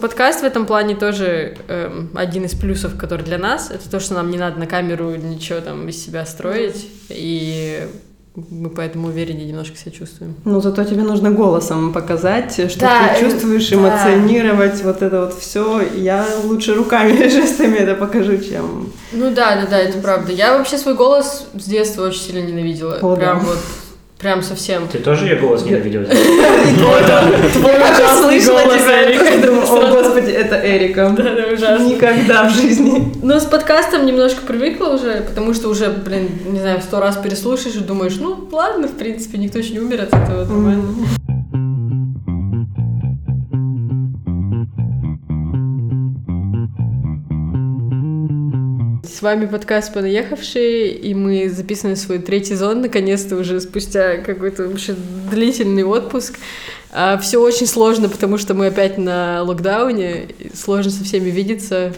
подкаст в этом плане тоже эм, один из плюсов, который для нас, это то, что нам не надо на камеру ничего там из себя строить, и мы поэтому увереннее немножко себя чувствуем. Ну, зато тебе нужно голосом показать, что да, ты чувствуешь, да. эмоционировать вот это вот все. Я лучше руками и жестами это покажу, чем... Ну да, да, да, это правда. Я вообще свой голос с детства очень сильно ненавидела. О, Прям да. вот Прям совсем. Ты тоже ее голос ненавидел? Твой ужасный голос, Эрика. О, господи, это Эрика. Да, да, ужасно. Никогда в жизни. Но с подкастом немножко привыкла уже, потому что уже, блин, не знаю, сто раз переслушаешь и думаешь, ну, ладно, в принципе, никто еще не умер от этого, нормально. С вами подкаст «Понаехавшие», и мы записываем свой третий сезон, наконец-то уже спустя какой-то вообще длительный отпуск. А, все очень сложно, потому что мы опять на локдауне, сложно со всеми видеться,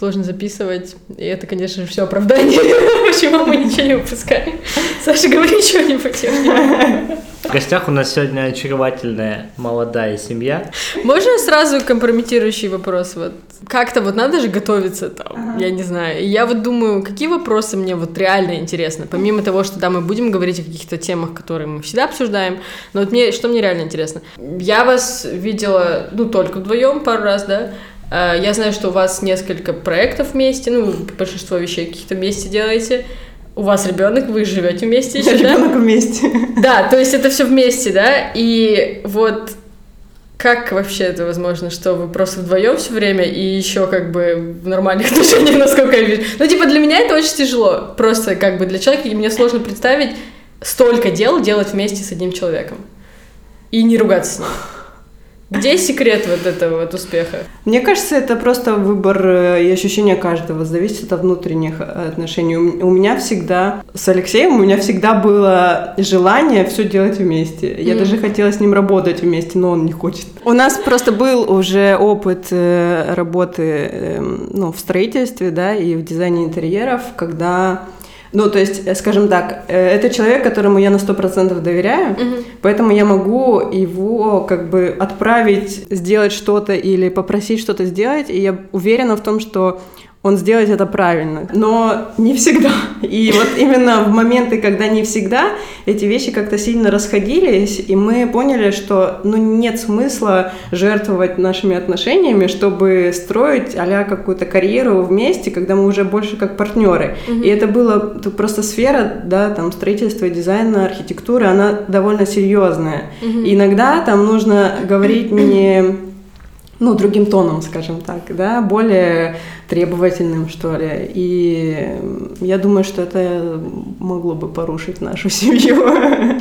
сложно записывать, и это, конечно же, все оправдание, почему мы ничего не выпускаем. Саша, говори что-нибудь. В гостях у нас сегодня очаровательная молодая семья. Можно сразу компрометирующий вопрос? Вот как-то вот надо же готовиться там, ага. я не знаю. И я вот думаю, какие вопросы мне вот реально интересны, помимо того, что да, мы будем говорить о каких-то темах, которые мы всегда обсуждаем, но вот мне, что мне реально интересно? Я вас видела, ну, только вдвоем пару раз, да, я знаю, что у вас несколько проектов вместе, ну, большинство вещей каких-то вместе делаете у вас ребенок, вы живете вместе еще, да? Ребенок вместе. Да, то есть это все вместе, да? И вот как вообще это возможно, что вы просто вдвоем все время и еще как бы в нормальных отношениях, насколько я вижу? Ну, типа, для меня это очень тяжело. Просто как бы для человека, и мне сложно представить столько дел делать вместе с одним человеком. И не ругаться с ним. Где секрет вот этого вот успеха? Мне кажется, это просто выбор э, и ощущение каждого, зависит от внутренних э, отношений. У меня всегда, с Алексеем, у меня всегда было желание все делать вместе. Я mm. даже хотела с ним работать вместе, но он не хочет. У нас просто был уже опыт э, работы эм, ну, в строительстве, да, и в дизайне интерьеров, когда ну, то есть, э, скажем так, э, это человек, которому я на 100% доверяю, угу. поэтому я могу его как бы отправить сделать что-то или попросить что-то сделать, и я уверена в том, что он сделает это правильно. Но не всегда. И вот именно в моменты, когда не всегда, эти вещи как-то сильно расходились, и мы поняли, что ну, нет смысла жертвовать нашими отношениями, чтобы строить а какую-то карьеру вместе, когда мы уже больше как партнеры. Угу. И это было просто сфера, да, там строительства, дизайна, архитектуры, она довольно серьезная. Угу. И иногда там нужно говорить не ну, другим тоном, скажем так, да, более требовательным, что ли. И я думаю, что это могло бы порушить нашу семью.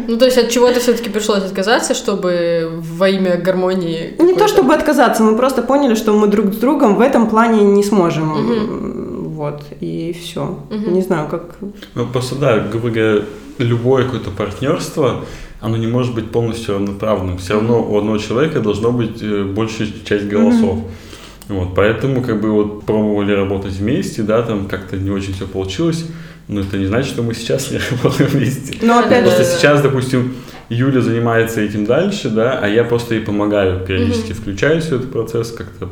Ну, то есть от чего-то все-таки пришлось отказаться, чтобы во имя гармонии... Не то, чтобы отказаться, мы просто поняли, что мы друг с другом в этом плане не сможем. Угу. Вот, и все. Угу. Не знаю, как... Ну, просто, да, говоря, любое какое-то партнерство, оно не может быть полностью равноправным. Все равно у одного человека должно быть э, большая часть голосов. Mm-hmm. Вот, поэтому как бы вот пробовали работать вместе, да, там как-то не очень все получилось, но это не значит, что мы сейчас не работаем вместе. Но опять просто же... сейчас, допустим, Юля занимается этим дальше, да, а я просто ей помогаю, периодически mm-hmm. включаюсь в этот процесс как-то,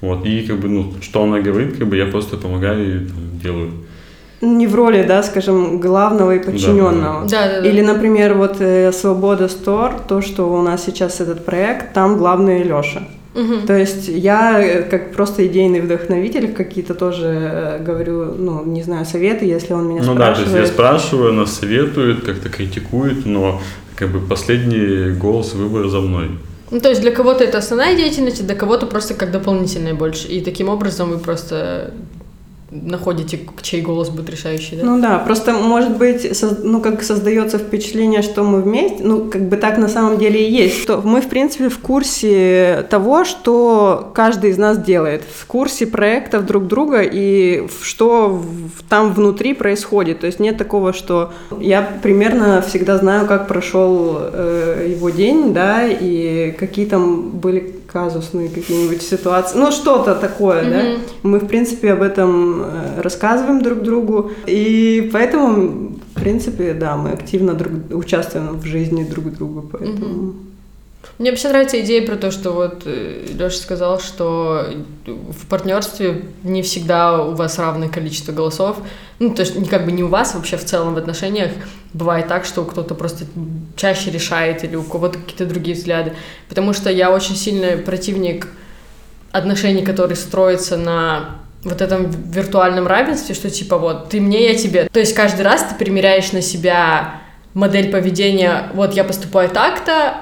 вот, и как бы, ну, что она говорит, как бы я просто помогаю и там, делаю не в роли, да, скажем, главного и подчиненного. Да, да, да. Или, например, вот э, Свобода Стор, то, что у нас сейчас этот проект, там главный Леша. Угу. То есть я э, как просто идейный вдохновитель какие-то тоже э, говорю, ну, не знаю, советы, если он меня ну, спрашивает. Ну да, то есть я спрашиваю, она советует, как-то критикует, но как бы последний голос выбора за мной. Ну, то есть для кого-то это основная деятельность, для кого-то просто как дополнительная больше. И таким образом вы просто находите, чей голос будет решающий, да? Ну да, просто, может быть, ну, как создается впечатление, что мы вместе, ну, как бы так на самом деле и есть, что мы, в принципе, в курсе того, что каждый из нас делает, в курсе проектов друг друга и что там внутри происходит, то есть нет такого, что я примерно всегда знаю, как прошел э, его день, да, и какие там были казусные какие-нибудь ситуации, ну что-то такое, mm-hmm. да. Мы, в принципе, об этом э, рассказываем друг другу, и поэтому, в принципе, да, мы активно друг, участвуем в жизни друг друга, поэтому... Mm-hmm. Мне вообще нравится идея про то, что вот Леша сказал, что в партнерстве не всегда у вас равное количество голосов. Ну, то есть как бы не у вас, вообще в целом в отношениях бывает так, что кто-то просто чаще решает или у кого-то какие-то другие взгляды. Потому что я очень сильный противник отношений, которые строятся на вот этом виртуальном равенстве, что типа вот ты мне, я тебе. То есть каждый раз ты примеряешь на себя модель поведения, вот я поступаю так-то,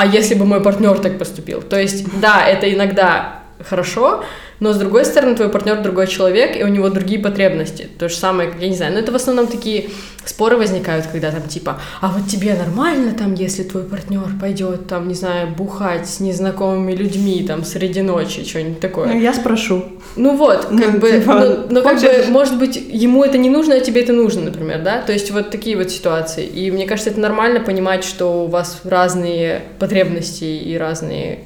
а если бы мой партнер так поступил? То есть, да, это иногда хорошо, но с другой стороны, твой партнер другой человек, и у него другие потребности. То же самое, я не знаю, но это в основном такие споры возникают, когда там типа, а вот тебе нормально там, если твой партнер пойдет там, не знаю, бухать с незнакомыми людьми там среди ночи, что-нибудь такое. Ну, я спрошу. Ну вот, как ну, бы, типа, ну, ну как бы, может быть, ему это не нужно, а тебе это нужно, например, да? То есть вот такие вот ситуации. И мне кажется, это нормально понимать, что у вас разные потребности и разные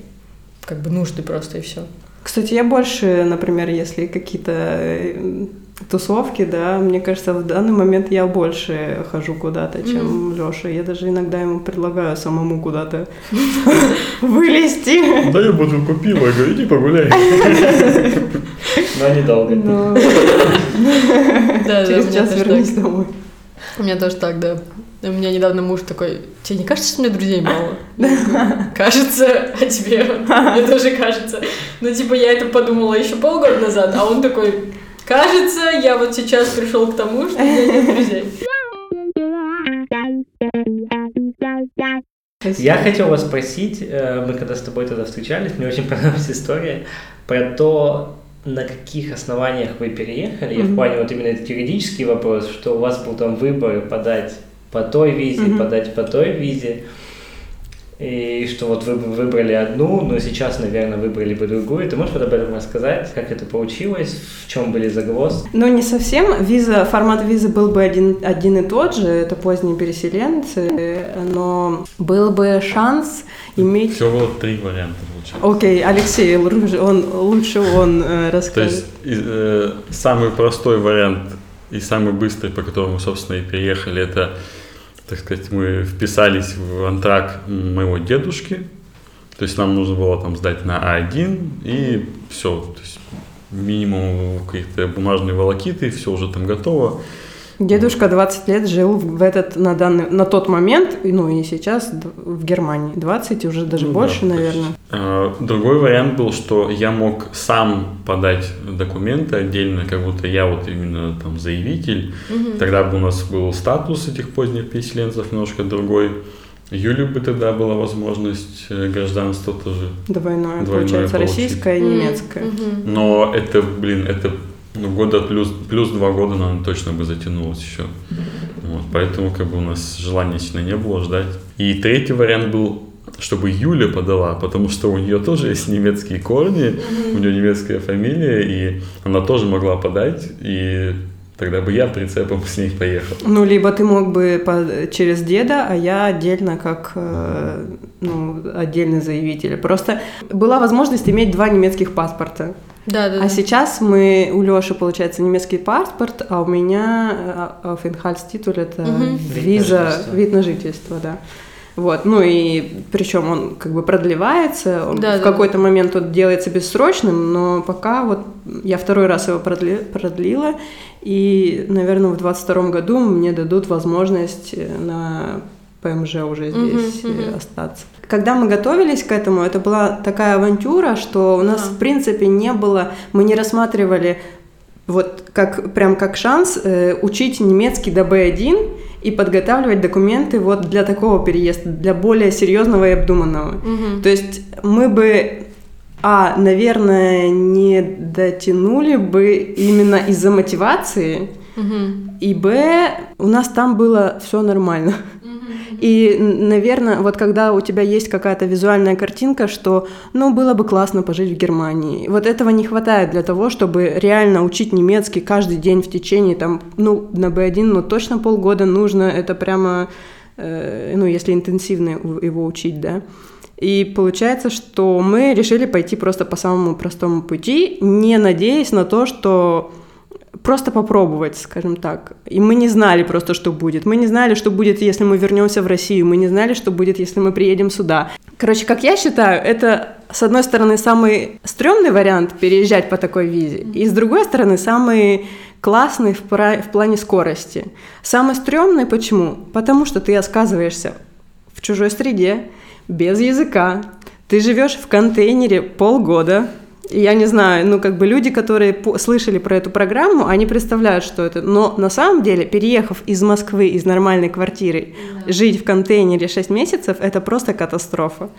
как бы нужды просто и все. Кстати, я больше, например, если какие-то э, тусовки, да, мне кажется, в данный момент я больше хожу куда-то, чем mm-hmm. Лёша. Я даже иногда ему предлагаю самому куда-то вылезти. Да я буду купила, говорю, иди погуляй. Но недолго. Через час вернись домой. У меня тоже так, да. У меня недавно муж такой, тебе не кажется, что у меня друзей мало? Кажется, а тебе? Мне тоже кажется. Ну, типа, я это подумала еще полгода назад, а он такой, кажется, я вот сейчас пришел к тому, что у меня нет друзей. Я хотел вас спросить, э, мы когда с тобой тогда встречались, мне очень понравилась история про то, на каких основаниях вы переехали, mm-hmm. в плане вот именно этот юридический вопрос, что у вас был там выбор подать по той визе, mm-hmm. подать по той визе. И что вот вы выбрали одну, но сейчас, наверное, выбрали бы другую. Ты можешь об этом рассказать, как это получилось, в чем были загвоздки? Ну, не совсем. Виза, формат визы был бы один, один и тот же, это поздние переселенцы, но был бы шанс иметь... Всего три варианта получается. Окей, okay, Алексей, он, лучше он э, расскажет. То есть э, самый простой вариант и самый быстрый, по которому, собственно, и приехали, это так сказать, мы вписались в антрак моего дедушки, то есть нам нужно было там сдать на А1 и все, то есть минимум каких-то бумажные волокиты, все уже там готово. Дедушка 20 лет жил в этот, на, данный, на тот момент, ну и сейчас в Германии. 20, уже даже ну, больше, да, наверное. Э, другой вариант был, что я мог сам подать документы отдельно, как будто я вот именно там заявитель. Угу. Тогда бы у нас был статус этих поздних переселенцев немножко другой. Юлю бы тогда была возможность э, гражданства тоже. Двойное, двойное получается, получить. российское и немецкое. Угу. Но это, блин, это ну, года плюс, плюс два года, наверное, точно бы затянулось еще. Вот, поэтому как бы у нас желания сильно не было ждать. И третий вариант был, чтобы Юля подала, потому что у нее тоже есть немецкие корни, у нее немецкая фамилия, и она тоже могла подать, и Тогда бы я прицепом с ней поехал. Ну, либо ты мог бы по, через деда, а я отдельно как э, ну, отдельный заявитель. Просто была возможность иметь два немецких паспорта. Да, да. А сейчас мы у Лёши получается немецкий паспорт, а у меня Aufenthaltstitel это угу. виза, вид на жительство, да. Вот, ну и причем он как бы продлевается, он да, в да. какой-то момент он делается бессрочным, но пока вот я второй раз его продли, продлила, и, наверное, в 22 году мне дадут возможность на ПМЖ уже здесь uh-huh. остаться. Когда мы готовились к этому, это была такая авантюра, что у нас, uh-huh. в принципе, не было, мы не рассматривали вот как прям как шанс э, учить немецкий до B1 и подготавливать документы вот для такого переезда, для более серьезного и обдуманного. Угу. То есть мы бы, а, наверное, не дотянули бы именно из-за мотивации, угу. и б, у нас там было все нормально. И, наверное, вот когда у тебя есть какая-то визуальная картинка, что, ну, было бы классно пожить в Германии. Вот этого не хватает для того, чтобы реально учить немецкий каждый день в течение, там, ну, на B1, ну, точно полгода нужно. Это прямо, э, ну, если интенсивно его учить, да. И получается, что мы решили пойти просто по самому простому пути, не надеясь на то, что просто попробовать, скажем так. И мы не знали просто, что будет. Мы не знали, что будет, если мы вернемся в Россию. Мы не знали, что будет, если мы приедем сюда. Короче, как я считаю, это, с одной стороны, самый стрёмный вариант переезжать по такой визе, и с другой стороны, самый классный в, пра- в плане скорости. Самый стрёмный почему? Потому что ты оказываешься в чужой среде, без языка. Ты живешь в контейнере полгода, я не знаю, ну, как бы люди, которые слышали про эту программу, они представляют, что это. Но на самом деле, переехав из Москвы, из нормальной квартиры, да. жить в контейнере 6 месяцев, это просто катастрофа.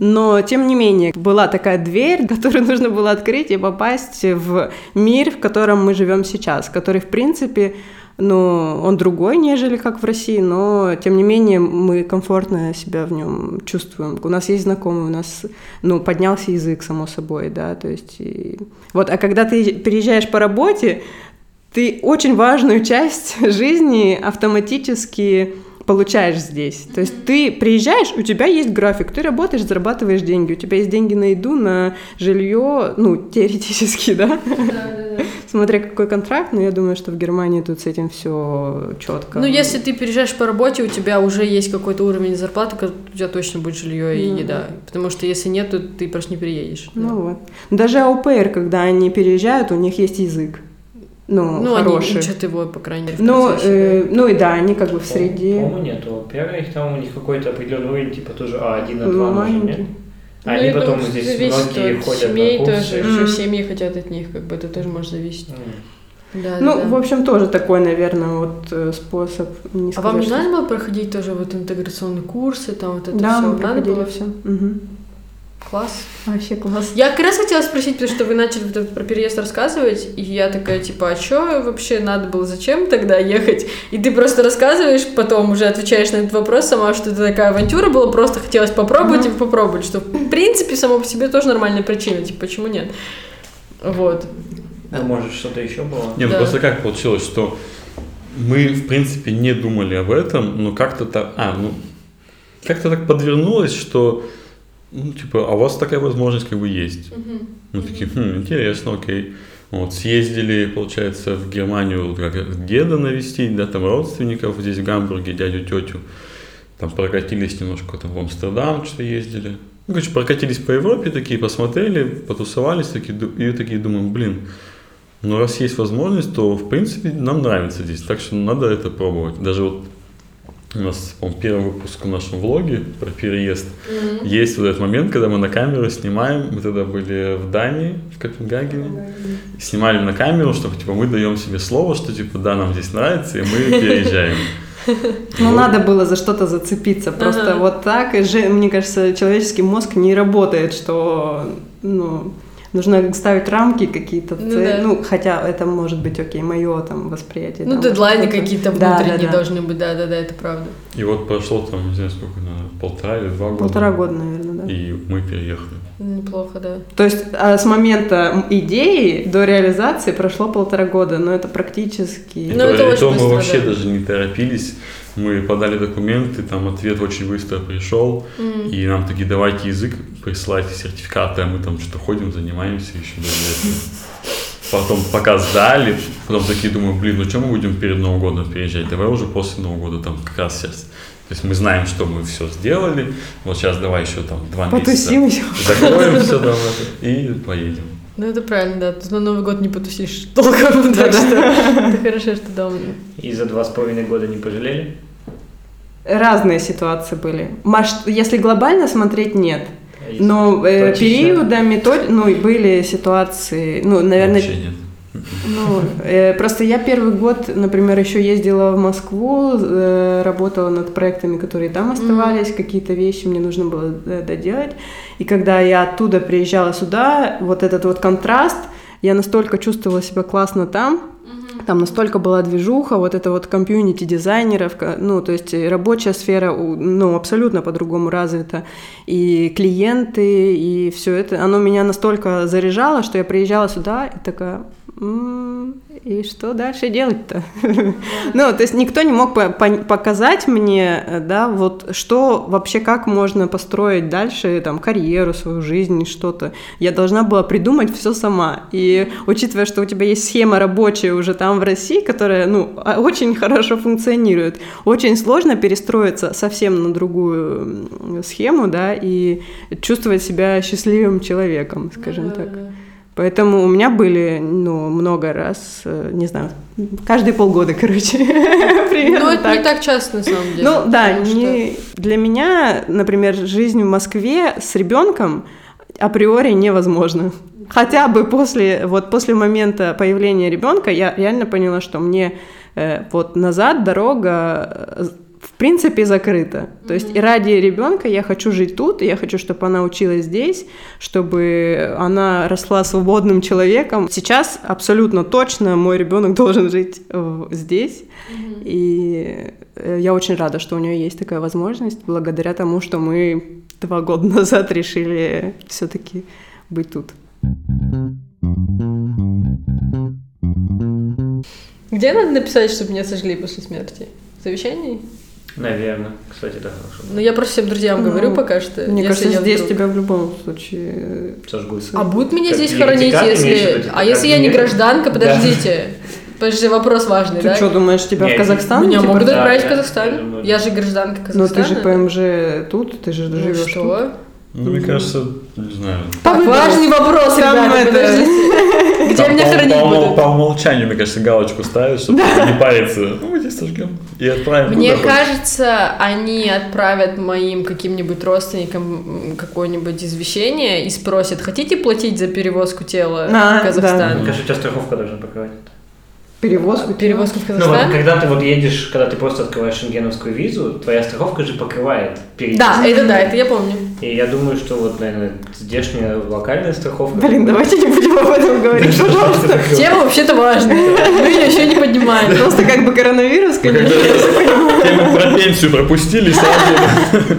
Но, тем не менее, была такая дверь, которую нужно было открыть и попасть в мир, в котором мы живем сейчас, который, в принципе, но он другой, нежели как в России, но тем не менее мы комфортно себя в нем чувствуем. У нас есть знакомые, у нас ну, поднялся язык, само собой, да, то есть... И... Вот, а когда ты переезжаешь по работе, ты очень важную часть жизни автоматически получаешь здесь. То есть ты приезжаешь, у тебя есть график, ты работаешь, зарабатываешь деньги, у тебя есть деньги на еду, на жилье, ну, теоретически, да? Да, да, да. Смотря какой контракт, но я думаю, что в Германии тут с этим все четко. Ну, если ты приезжаешь по работе, у тебя уже есть какой-то уровень зарплаты, у тебя точно будет жилье и ну, еда. Потому что если нет, то ты просто не переедешь. Ну да. вот. Даже АУПР, когда они переезжают, у них есть язык ну, ну хорошие. они учат его, по крайней мере, ну, э, ну и да, они как бы в среде. По-моему, нету. Первый их там у них какой-то определенный уровень, типа тоже А1, А2 нужен, нет? А ну, они потом думаю, здесь многие от ходят семей на курсы. тоже, mm. что семьи хотят от них, как бы это тоже может зависеть. Mm. Да, ну, да, в общем, тоже такой, наверное, вот э, способ. Не а сказать, вам не что... надо было проходить тоже вот интеграционные курсы, там вот это да, все? Мы надо было все. Угу. Класс. Вообще класс. Я как раз хотела спросить, потому что вы начали про переезд рассказывать, и я такая, типа, а что вообще надо было, зачем тогда ехать? И ты просто рассказываешь, потом уже отвечаешь на этот вопрос сама, что это такая авантюра была, просто хотелось попробовать mm-hmm. и попробовать, что в принципе само по себе тоже нормальная причина, типа, почему нет? Вот. Ну, может, что-то еще было? Нет, ну просто как получилось, что мы, в принципе, не думали об этом, но как-то так... А, ну, как-то так подвернулось, что ну, типа, а у вас такая возможность как бы есть. Uh-huh. Мы такие, хм, интересно, окей. Вот, съездили, получается, в Германию как деда навестить, да, там родственников здесь в Гамбурге, дядю, тетю. Там прокатились немножко там в Амстердам, что ездили. Ну, короче, прокатились по Европе такие, посмотрели, потусовались такие, и такие думаем, блин, ну раз есть возможность, то в принципе нам нравится здесь, так что надо это пробовать. Даже вот у нас, по первый выпуск в нашем влоге про переезд. Mm-hmm. Есть вот этот момент, когда мы на камеру снимаем. Мы тогда были в Дании, в Копенгагене. Mm-hmm. Снимали на камеру, что типа мы даем себе слово, что типа да, нам здесь нравится, и мы переезжаем. Ну, надо было за что-то зацепиться. Просто вот так, мне кажется, человеческий мозг не работает, что, ну, нужно ставить рамки какие-то, ну, да. ну, хотя это может быть, окей, мое там восприятие. Ну, там, дедлайны какие-то внутренние да, да, должны быть, да-да-да, это правда. И вот прошло там, не знаю, сколько, на полтора или два года. Полтора года, наверное, да. И мы переехали. Неплохо, да. То есть а с момента идеи до реализации прошло полтора года, но это практически... И ну, то, это и то мы вообще да. даже не торопились мы подали документы, там ответ очень быстро пришел, mm. и нам такие, давайте язык присылайте сертификаты, а мы там что-то ходим, занимаемся еще Потом пока сдали, потом такие думаю, блин, ну что мы будем перед Новым годом переезжать, давай уже после Нового года, там как раз сейчас. То есть мы знаем, что мы все сделали, вот сейчас давай еще там два Потусим месяца закроем все там и поедем. Ну, это правильно, да. Тут на Новый год не потусишь толком, так что это хорошо, что дома. И за два с половиной года не пожалели? Разные ситуации были. Маш, если глобально смотреть, нет. А Но э, периодами то, ну, были ситуации, ну, наверное... Вообще нет. Ну, э, просто я первый год, например, еще ездила в Москву, э, работала над проектами, которые там оставались, mm-hmm. какие-то вещи мне нужно было э, доделать. И когда я оттуда приезжала сюда, вот этот вот контраст, я настолько чувствовала себя классно там, там настолько была движуха, вот это вот комьюнити дизайнеров, ну, то есть рабочая сфера, ну, абсолютно по-другому развита. И клиенты, и все это, оно меня настолько заряжало, что я приезжала сюда и такая, «М, и что дальше делать-то? Ну, то есть никто не мог по- показать мне, э, да, вот что вообще, как можно построить дальше, там, карьеру, свою жизнь, что-то. Я должна была придумать все сама. И учитывая, что у тебя есть схема рабочая уже там в России, которая, ну, а- очень хорошо функционирует, очень сложно перестроиться совсем на другую схему, да, и чувствовать себя счастливым человеком, скажем так. Поэтому у меня были, ну, много раз, э, не знаю, каждые полгода, короче, примерно Ну, это так. не так часто, на самом деле. Ну да, потому что- не- для меня, например, жизнь в Москве с ребенком априори невозможна. Хотя бы после, вот после момента появления ребенка я реально поняла, что мне э, вот назад дорога э, в принципе закрыта. То есть и ради ребенка я хочу жить тут, и я хочу, чтобы она училась здесь, чтобы она росла свободным человеком. Сейчас абсолютно точно мой ребенок должен жить здесь. И э, я очень рада, что у нее есть такая возможность, благодаря тому, что мы два года назад решили все-таки быть тут. Где надо написать, чтобы меня сожгли после смерти? В завещании? Наверное. Кстати, да, хорошо. Ну, я просто всем друзьям говорю Ну, пока что. Мне если кажется, я здесь вдруг- тебя в любом случае... э, Сожгут. А будут меня Как здесь хоронить, в если... типа, А если я не нет? гражданка, Да. подождите. Подожди, вопрос важный, Ты да? что, думаешь, тебя Не, в Казахстан? Меня типа, могут да, отправить в да, Казахстан. я Я же гражданка Ну Казахстана. ты же ПМЖ тут, ты же Ну живешь тут. Ну, мне кажется, не знаю. Так, важный вопрос, Там ребята, это- подождите. Где Там меня по- хранить по, будут? по умолчанию, мне кажется, галочку ставят, чтобы не париться. Ну, мы здесь сожгем. И отправим Мне кажется, они отправят моим каким-нибудь родственникам какое-нибудь извещение и спросят, хотите платить за перевозку тела А, в Казахстан? Мне кажется, у тебя страховка должна покрывать. Перевозку. Перевозку в Ну вот, Казахстан? когда ты вот едешь, когда ты просто открываешь шенгеновскую визу, твоя страховка же покрывает переезд. Да, это да, это я помню. И я думаю, что вот, наверное, здешняя локальная страховка... Блин, давайте не будем об этом говорить, пожалуйста. Тема вообще-то важная. Мы ее еще не поднимаем. Просто как бы коронавирус, Мы конечно. когда тему про пенсию пропустили, сразу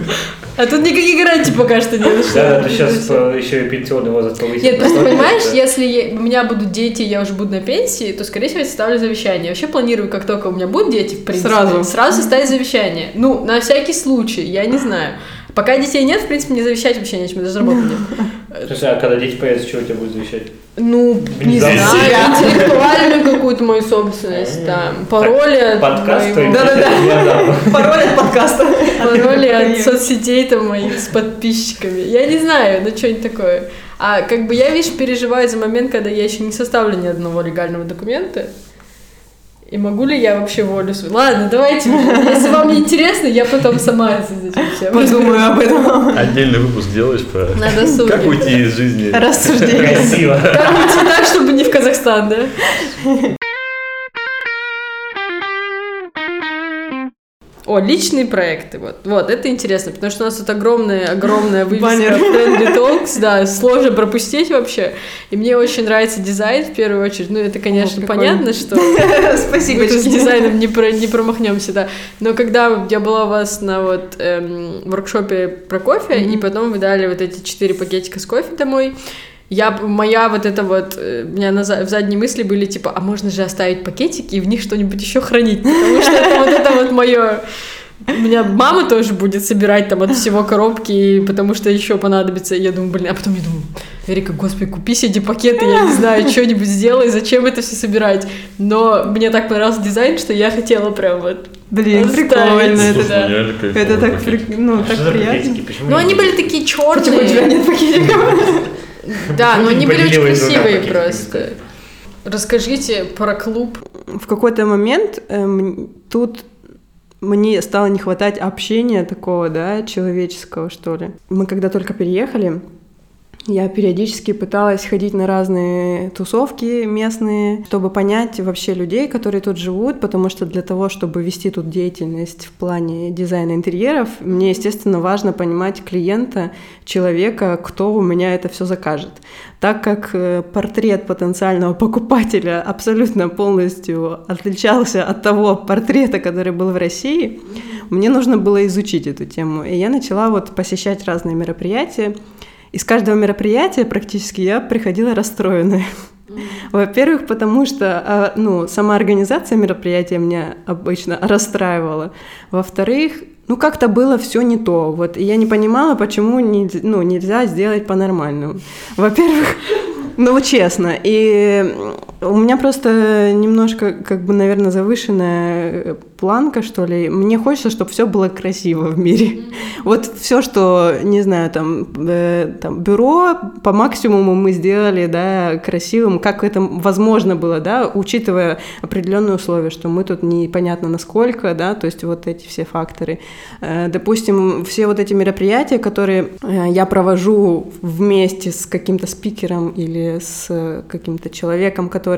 А тут никаких гарантий пока что нет. Да, ты сейчас еще и пенсионный возраст повысил. Нет, просто понимаешь, если у меня будут дети, я уже буду на пенсии, то, скорее всего, я составлю завещание. Я вообще планирую, как только у меня будут дети, в принципе, Сразу. сразу составить завещание. Ну, на всякий случай, я не знаю. Пока детей нет, в принципе, мне завещать вообще нечем, даже работы нет. Слушай, а когда дети появятся, у тебя будет завещать? Ну, не Да. знаю, интеллектуальную какую-то мою собственность, там, пароли от Подкаст Да-да-да. Пароль от подкаста. пароли от соцсетей там моих с подписчиками. Я не знаю, ну что-нибудь такое. А как бы я, видишь, переживаю за момент, когда я еще не составлю ни одного легального документа. И могу ли я вообще волю свою? Ладно, давайте. Если вам не интересно, я потом сама всем Подумаю об этом. отдельный выпуск делаешь про На досуге. как уйти из жизни. Рассуждение. Красиво. Как уйти так, чтобы не в Казахстан, да? О, личные проекты, вот, вот, это интересно, потому что у нас тут огромная, огромная вывеска. Friendly Talks, да, сложно пропустить вообще, и мне очень нравится дизайн в первую очередь, ну, это, конечно, О, понятно, что Спасибо. с дизайном не, про, не промахнемся, да. Но когда я была у вас на вот эм, воркшопе про кофе, и потом вы дали вот эти четыре пакетика с кофе домой, я, моя вот это вот, э, у меня на, за- в задней мысли были типа, а можно же оставить пакетики и в них что-нибудь еще хранить, потому что это вот это вот мое... У меня мама тоже будет собирать там от всего коробки, потому что еще понадобится. И я думаю, блин, а потом я думаю, Эрика, господи, купи себе эти пакеты, я не знаю, что-нибудь сделай, зачем это все собирать. Но мне так понравился дизайн, что я хотела прям вот... Блин, Оставить. прикольно. Да. Слушай, Это ну, реально кайфово это так, при- ну, А так приятно. пакетики? Почему Ну, они были такие Почему у тебя черные. нет пакетиков? Да, но они были очень красивые просто. Расскажите про клуб. В какой-то момент эм, тут мне стало не хватать общения такого, да, человеческого, что ли. Мы когда только переехали, я периодически пыталась ходить на разные тусовки местные, чтобы понять вообще людей, которые тут живут, потому что для того, чтобы вести тут деятельность в плане дизайна интерьеров, мне, естественно, важно понимать клиента, человека, кто у меня это все закажет. Так как э, портрет потенциального покупателя абсолютно полностью отличался от того портрета, который был в России, мне нужно было изучить эту тему. И я начала вот посещать разные мероприятия. Из каждого мероприятия практически я приходила расстроенная. Во-первых, потому что а, ну, сама организация мероприятия меня обычно расстраивала. Во-вторых, ну как-то было все не то. Вот я не понимала, почему не, ну, нельзя сделать по-нормальному. Во-первых, ну, честно. И у меня просто немножко, как бы, наверное, завышенная э, планка, что ли. Мне хочется, чтобы все было красиво в мире. Mm-hmm. Вот все, что, не знаю, там, э, там, бюро по максимуму мы сделали, да, красивым, как это возможно было, да, учитывая определенные условия, что мы тут непонятно насколько, да, то есть вот эти все факторы. Э, допустим, все вот эти мероприятия, которые э, я провожу вместе с каким-то спикером или с каким-то человеком, который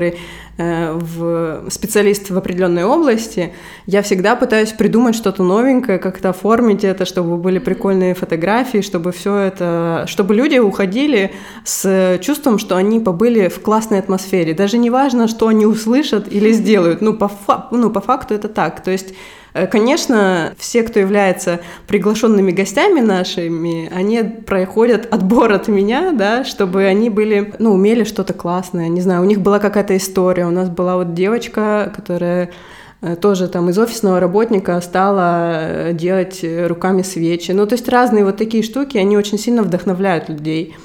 э, в специалист в определенной области, я всегда пытаюсь придумать что-то новенькое, как-то оформить это, чтобы были прикольные фотографии, чтобы все это, чтобы люди уходили с чувством, что они побыли в классной атмосфере. Даже не важно, что они услышат или сделают. Ну, по, фа- ну, по факту это так. То есть Э, конечно, все, кто является приглашенными гостями нашими, они проходят отбор от меня, да, чтобы они были, ну, умели что-то классное, не знаю, у них была какая-то история. У нас была вот девочка, которая э, тоже там из офисного работника стала э, делать руками свечи. Ну, то есть разные вот такие штуки, они очень сильно вдохновляют людей.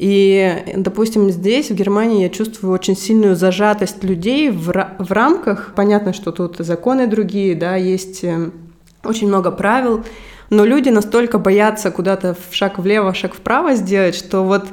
И, допустим, здесь, в Германии, я чувствую очень сильную зажатость людей в, в рамках. Понятно, что тут законы другие, да, есть э, очень много правил, но люди настолько боятся куда-то в шаг влево, шаг вправо сделать, что вот...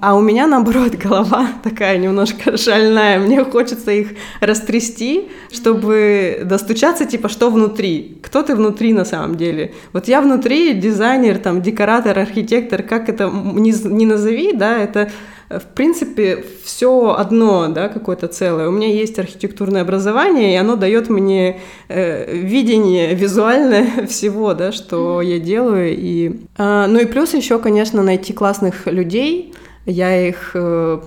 А у меня, наоборот, голова такая немножко шальная, мне хочется их растрясти, чтобы достучаться, типа, что внутри, кто ты внутри на самом деле. Вот я внутри дизайнер, там, декоратор, архитектор, как это не, не назови, да, это в принципе, все одно, да, какое-то целое. У меня есть архитектурное образование, и оно дает мне э, видение визуальное всего, да, что я делаю. И, э, ну и плюс еще, конечно, найти классных людей. Я их э,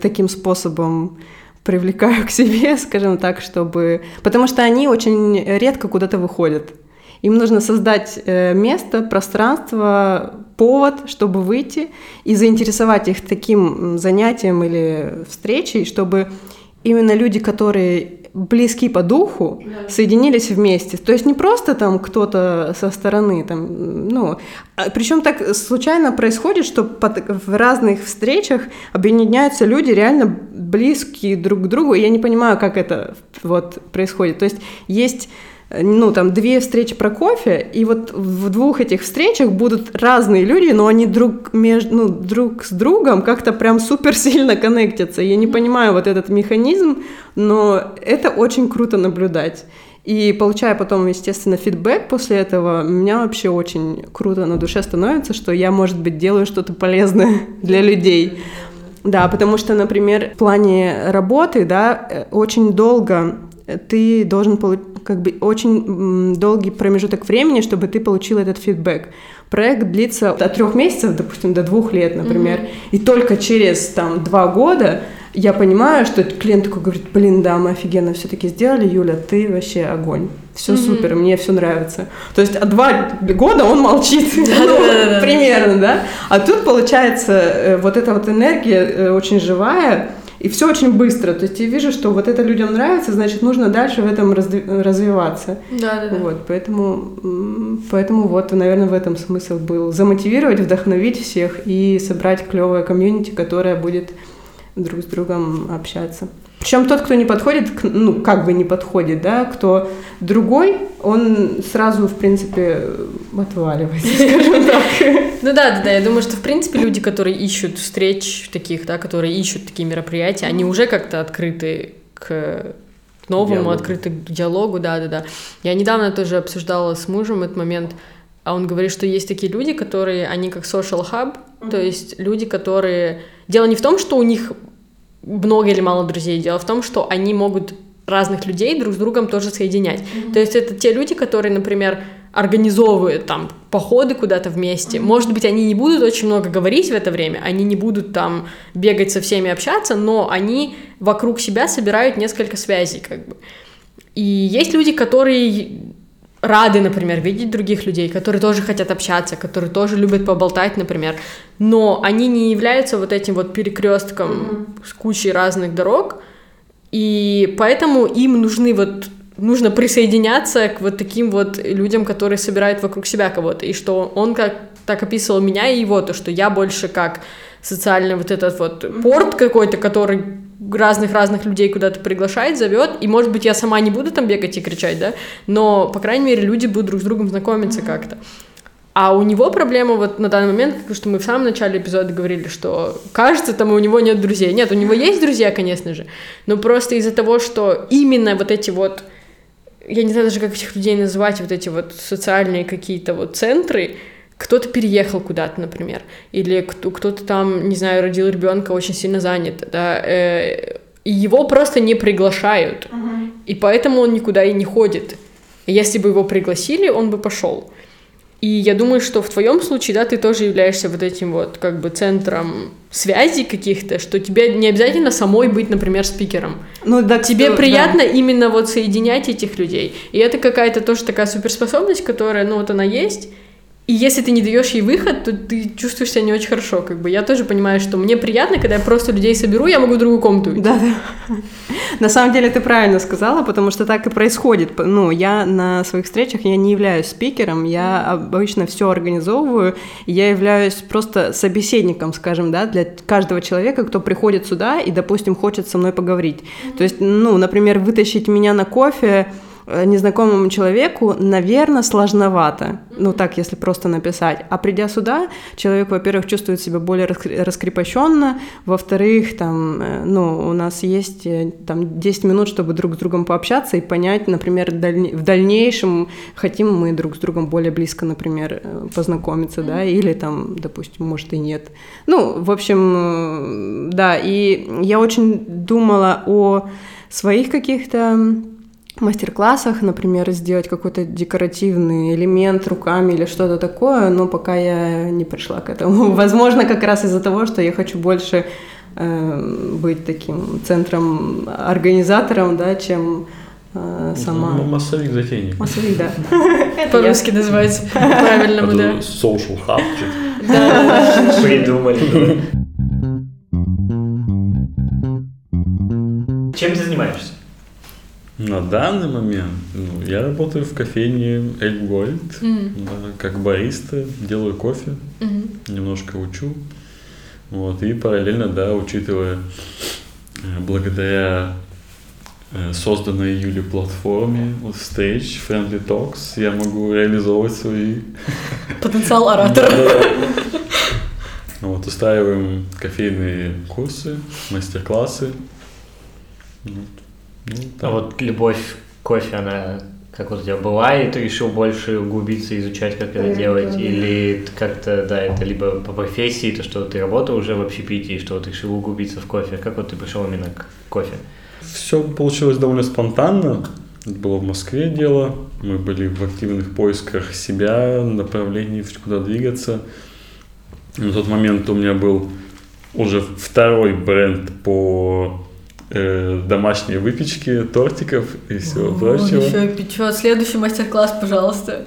таким способом привлекаю к себе, скажем так, чтобы... Потому что они очень редко куда-то выходят. Им нужно создать э, место, пространство, повод, чтобы выйти и заинтересовать их таким занятием или встречей, чтобы именно люди, которые близки по духу, да. соединились вместе. То есть не просто там кто-то со стороны, там, ну, а причем так случайно происходит, что под, в разных встречах объединяются люди реально близкие друг к другу. И я не понимаю, как это вот происходит. То есть есть ну, там, две встречи про кофе, и вот в двух этих встречах будут разные люди, но они друг, между, ну, друг с другом как-то прям супер сильно коннектятся. Я не понимаю вот этот механизм, но это очень круто наблюдать. И получая потом, естественно, фидбэк после этого, у меня вообще очень круто на душе становится, что я, может быть, делаю что-то полезное для людей. Да, потому что, например, в плане работы, да, э, очень долго ты должен как бы очень долгий промежуток времени, чтобы ты получил этот фидбэк. Проект длится от трех месяцев, допустим, до двух лет, например, mm-hmm. и только через там два года я понимаю, что клиент такой говорит, блин, да, мы офигенно все-таки сделали, Юля, ты вообще огонь. Все mm-hmm. супер, мне все нравится. То есть а два года он молчит, ну, примерно, да. А тут получается э, вот эта вот энергия э, очень живая, и все очень быстро. То есть я вижу, что вот это людям нравится, значит, нужно дальше в этом развиваться. Да, да, да. Вот, поэтому, поэтому вот, наверное, в этом смысл был. Замотивировать, вдохновить всех и собрать клевое комьюнити, которое будет друг с другом общаться. Причем тот, кто не подходит, ну, как бы не подходит, да, кто другой, он сразу, в принципе, отваливается, скажем так. Ну да, да, да, я думаю, что, в принципе, люди, которые ищут встреч таких, да, которые ищут такие мероприятия, они уже как-то открыты к новому, диалогу. открыты к диалогу, да, да, да. Я недавно тоже обсуждала с мужем этот момент, а он говорит, что есть такие люди, которые, они как social hub, mm-hmm. то есть люди, которые... Дело не в том, что у них много или мало друзей. Дело в том, что они могут разных людей друг с другом тоже соединять. Mm-hmm. То есть это те люди, которые, например, организовывают там походы куда-то вместе. Mm-hmm. Может быть, они не будут очень много говорить в это время, они не будут там бегать со всеми общаться, но они вокруг себя собирают несколько связей, как бы. И есть люди, которые рады, например, видеть других людей, которые тоже хотят общаться, которые тоже любят поболтать, например, но они не являются вот этим вот перекрестком mm-hmm. с кучей разных дорог, и поэтому им нужны вот нужно присоединяться к вот таким вот людям, которые собирают вокруг себя кого-то, и что он как так описывал меня и его, то, что я больше как социальный вот этот вот порт какой-то, который разных-разных людей куда-то приглашает, зовет, и, может быть, я сама не буду там бегать и кричать, да, но, по крайней мере, люди будут друг с другом знакомиться mm-hmm. как-то. А у него проблема вот на данный момент, потому что мы в самом начале эпизода говорили, что кажется, там у него нет друзей. Нет, у него есть друзья, конечно же, но просто из-за того, что именно вот эти вот, я не знаю даже, как этих людей называть, вот эти вот социальные какие-то вот центры, кто-то переехал куда-то, например, или кто-то там, не знаю, родил ребенка, очень сильно занят, да, э, и его просто не приглашают, uh-huh. и поэтому он никуда и не ходит. Если бы его пригласили, он бы пошел. И я думаю, что в твоем случае, да, ты тоже являешься вот этим вот как бы центром связей каких-то, что тебе не обязательно самой быть, например, спикером. Ну да. Тебе кто, приятно да. именно вот соединять этих людей. И это какая-то тоже такая суперспособность, которая, ну вот она есть, и если ты не даешь ей выход, то ты чувствуешь себя не очень хорошо. Как бы я тоже понимаю, что мне приятно, когда я просто людей соберу, я могу в другую комнату уйти. Да, да. На самом деле ты правильно сказала, потому что так и происходит. Ну, я на своих встречах я не являюсь спикером, я обычно все организовываю, я являюсь просто собеседником, скажем, да, для каждого человека, кто приходит сюда и, допустим, хочет со мной поговорить. То есть, ну, например, вытащить меня на кофе незнакомому человеку, наверное, сложновато. Ну, так, если просто написать. А придя сюда, человек, во-первых, чувствует себя более раскрепощенно, во-вторых, там, э, ну, у нас есть э, там 10 минут, чтобы друг с другом пообщаться и понять, например, в дальнейшем хотим мы друг с другом более близко, например, познакомиться, да, или там, допустим, может и нет. Ну, в общем, да, и я очень думала о своих каких-то мастер-классах, например, сделать какой-то декоративный элемент руками или что-то такое, но пока я не пришла к этому. Возможно, как раз из-за того, что я хочу больше э, быть таким центром, организатором, да, чем э, сама. Ну, массовик затейник. Массовик, да. По-русски называется по-правильному, да. Social hub. Да, придумали. Чем ты занимаешься? На данный момент ну, я работаю в кофейне Эль Гольд, mm. да, как бариста, делаю кофе, mm-hmm. немножко учу. Вот, и параллельно, да, учитывая, э, благодаря э, созданной Юли платформе, вот Stage, Friendly Talks, я могу реализовывать свои... Потенциал оратора. Вот, устраиваем кофейные курсы, мастер-классы. Вот, ну, а вот любовь к кофе, она как вот у тебя была, и ты решил больше углубиться, изучать, как это делать, или как-то, да, это либо по профессии, то, что ты работал уже в общепитии, что ты решил углубиться в кофе. Как вот ты пришел именно к кофе? Все получилось довольно спонтанно. Это было в Москве дело. Мы были в активных поисках себя, направлений, куда двигаться. На тот момент у меня был уже второй бренд по э, домашние выпечки, тортиков и всего О, прочего. Еще печет. Следующий мастер-класс, пожалуйста.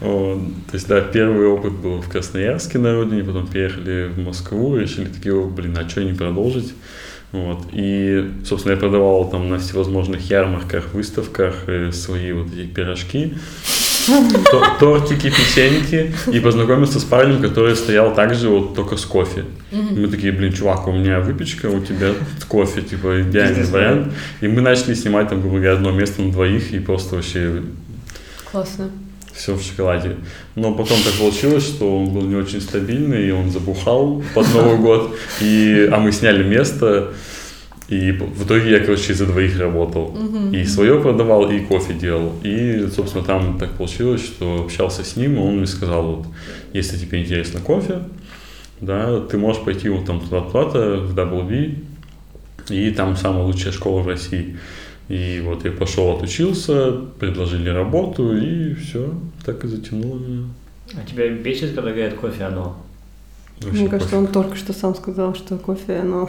Вот. То есть, да, первый опыт был в Красноярске на родине, потом переехали в Москву, решили такие, блин, а что не продолжить? Вот. И, собственно, я продавал там на всевозможных ярмарках, выставках э, свои вот эти пирожки тортики, печеньки, и познакомился с парнем, который стоял также вот только с кофе. Мы такие, блин, чувак, у меня выпечка, у тебя кофе, типа идеальный вариант. И мы начали снимать там, грубо говоря, одно место на двоих, и просто вообще... Классно. Все в шоколаде. Но потом так получилось, что он был не очень стабильный, и он забухал под Новый год. И, а мы сняли место, и в итоге я, короче, из-за двоих работал. Uh-huh. И свое продавал, и кофе делал. И, собственно, там так получилось, что общался с ним, и он мне сказал, вот, если тебе интересно кофе, да, ты можешь пойти вот там туда-туда, в WB, и там самая лучшая школа в России. И вот я пошел, отучился, предложили работу, и все, так и затянуло меня. А тебя бесит, когда говорят кофе оно? Вообще Мне кажется, пофиг. он только что сам сказал, что кофе, ну...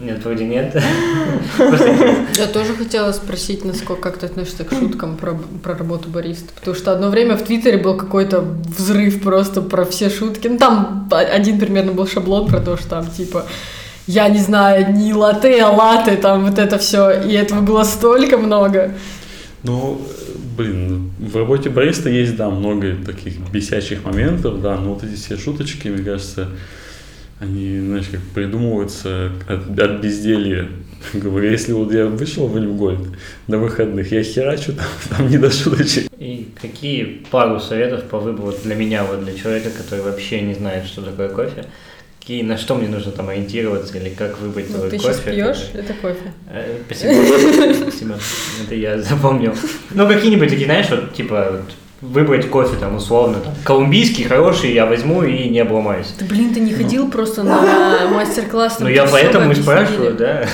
Нет, вроде нет. Я тоже хотела спросить, насколько как ты относишься к шуткам про, про работу бариста. Потому что одно время в Твиттере был какой-то взрыв просто про все шутки. Ну, там один примерно был шаблон про то, что там типа я не знаю, не латте, а латте, там вот это все. И этого было столько много. Ну, блин, в работе бариста есть, да, много таких бесячих моментов, да, но вот эти все шуточки, мне кажется, они, знаешь, как придумываются от, от безделья. Говорю, если вот я вышел в Ильфгольд на выходных, я херачу там, там не до шуточек. И какие пару советов по выбору для меня, вот для человека, который вообще не знает, что такое кофе, какие, на что мне нужно там ориентироваться или как выбрать Ну, твой ты кофе? сейчас пьешь, это кофе. Э, Спасибо. Спасибо. Это я запомнил. Ну, какие-нибудь такие, знаешь, вот, типа, выбрать кофе там условно, там, колумбийский, хороший, я возьму и не обломаюсь. Ты, блин, ты не ходил просто на мастер-класс? Ну, я поэтому и спрашиваю, да.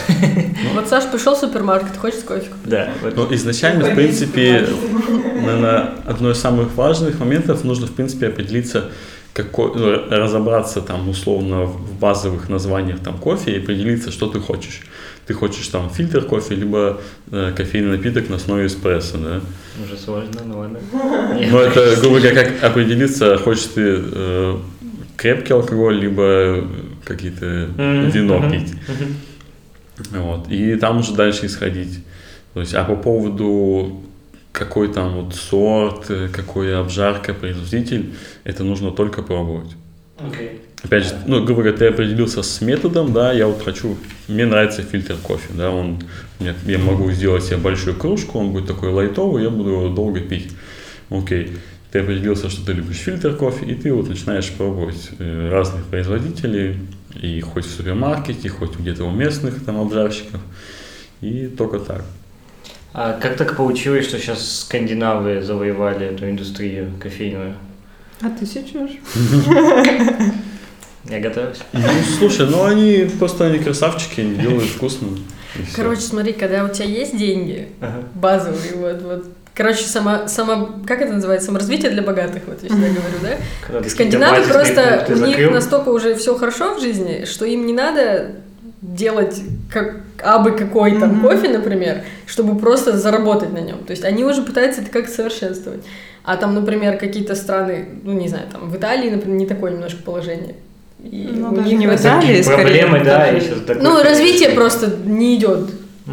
Вот Саш пришел в супермаркет, хочет кофе купить. Да, вот. Ну, изначально, в принципе, наверное, одно из самых важных моментов нужно, в принципе, определиться, какой, ну, разобраться там условно в базовых названиях там кофе и определиться, что ты хочешь. Ты хочешь там фильтр кофе, либо э, кофейный напиток на основе эспрессо, да? Уже сложно, ну ладно. Но это, грубо говоря, как определиться, хочешь ты э, крепкий алкоголь, либо какие-то вино пить. Вот. И там уже дальше исходить. То есть, а по поводу какой там вот сорт, э, какой обжарка, производитель, это нужно только пробовать. Окей. Опять же, ну, грубо говоря, ты определился с методом, да, я вот хочу, мне нравится фильтр кофе, да, он, мне- я могу сделать себе большую кружку, он будет такой лайтовый, я буду его долго пить. Окей, ты определился, что ты любишь фильтр кофе, и ты вот начинаешь пробовать э, разных производителей, и хоть в супермаркете, хоть где-то у местных там обжарщиков, и только так. А как так получилось, что сейчас скандинавы завоевали эту индустрию кофейную? А ты сейчас? Я готовлюсь. Ну, слушай, ну они просто они красавчики, они делают вкусно. Короче, смотри, когда у тебя есть деньги, Ага. базовые, вот, вот. Короче, само, само, как это называется, саморазвитие для богатых, вот я всегда говорю, да? Когда Скандинавы просто, у них закрыл. настолько уже все хорошо в жизни, что им не надо делать как абы какой там кофе, например, чтобы просто заработать на нем. То есть они уже пытаются это как совершенствовать. А там, например, какие-то страны, ну не знаю, там в Италии, например, не такое немножко положение. И Ну, у даже них не в Италии, скорее, проблемы, да, и сейчас такой- Ну, развитие просто не идет.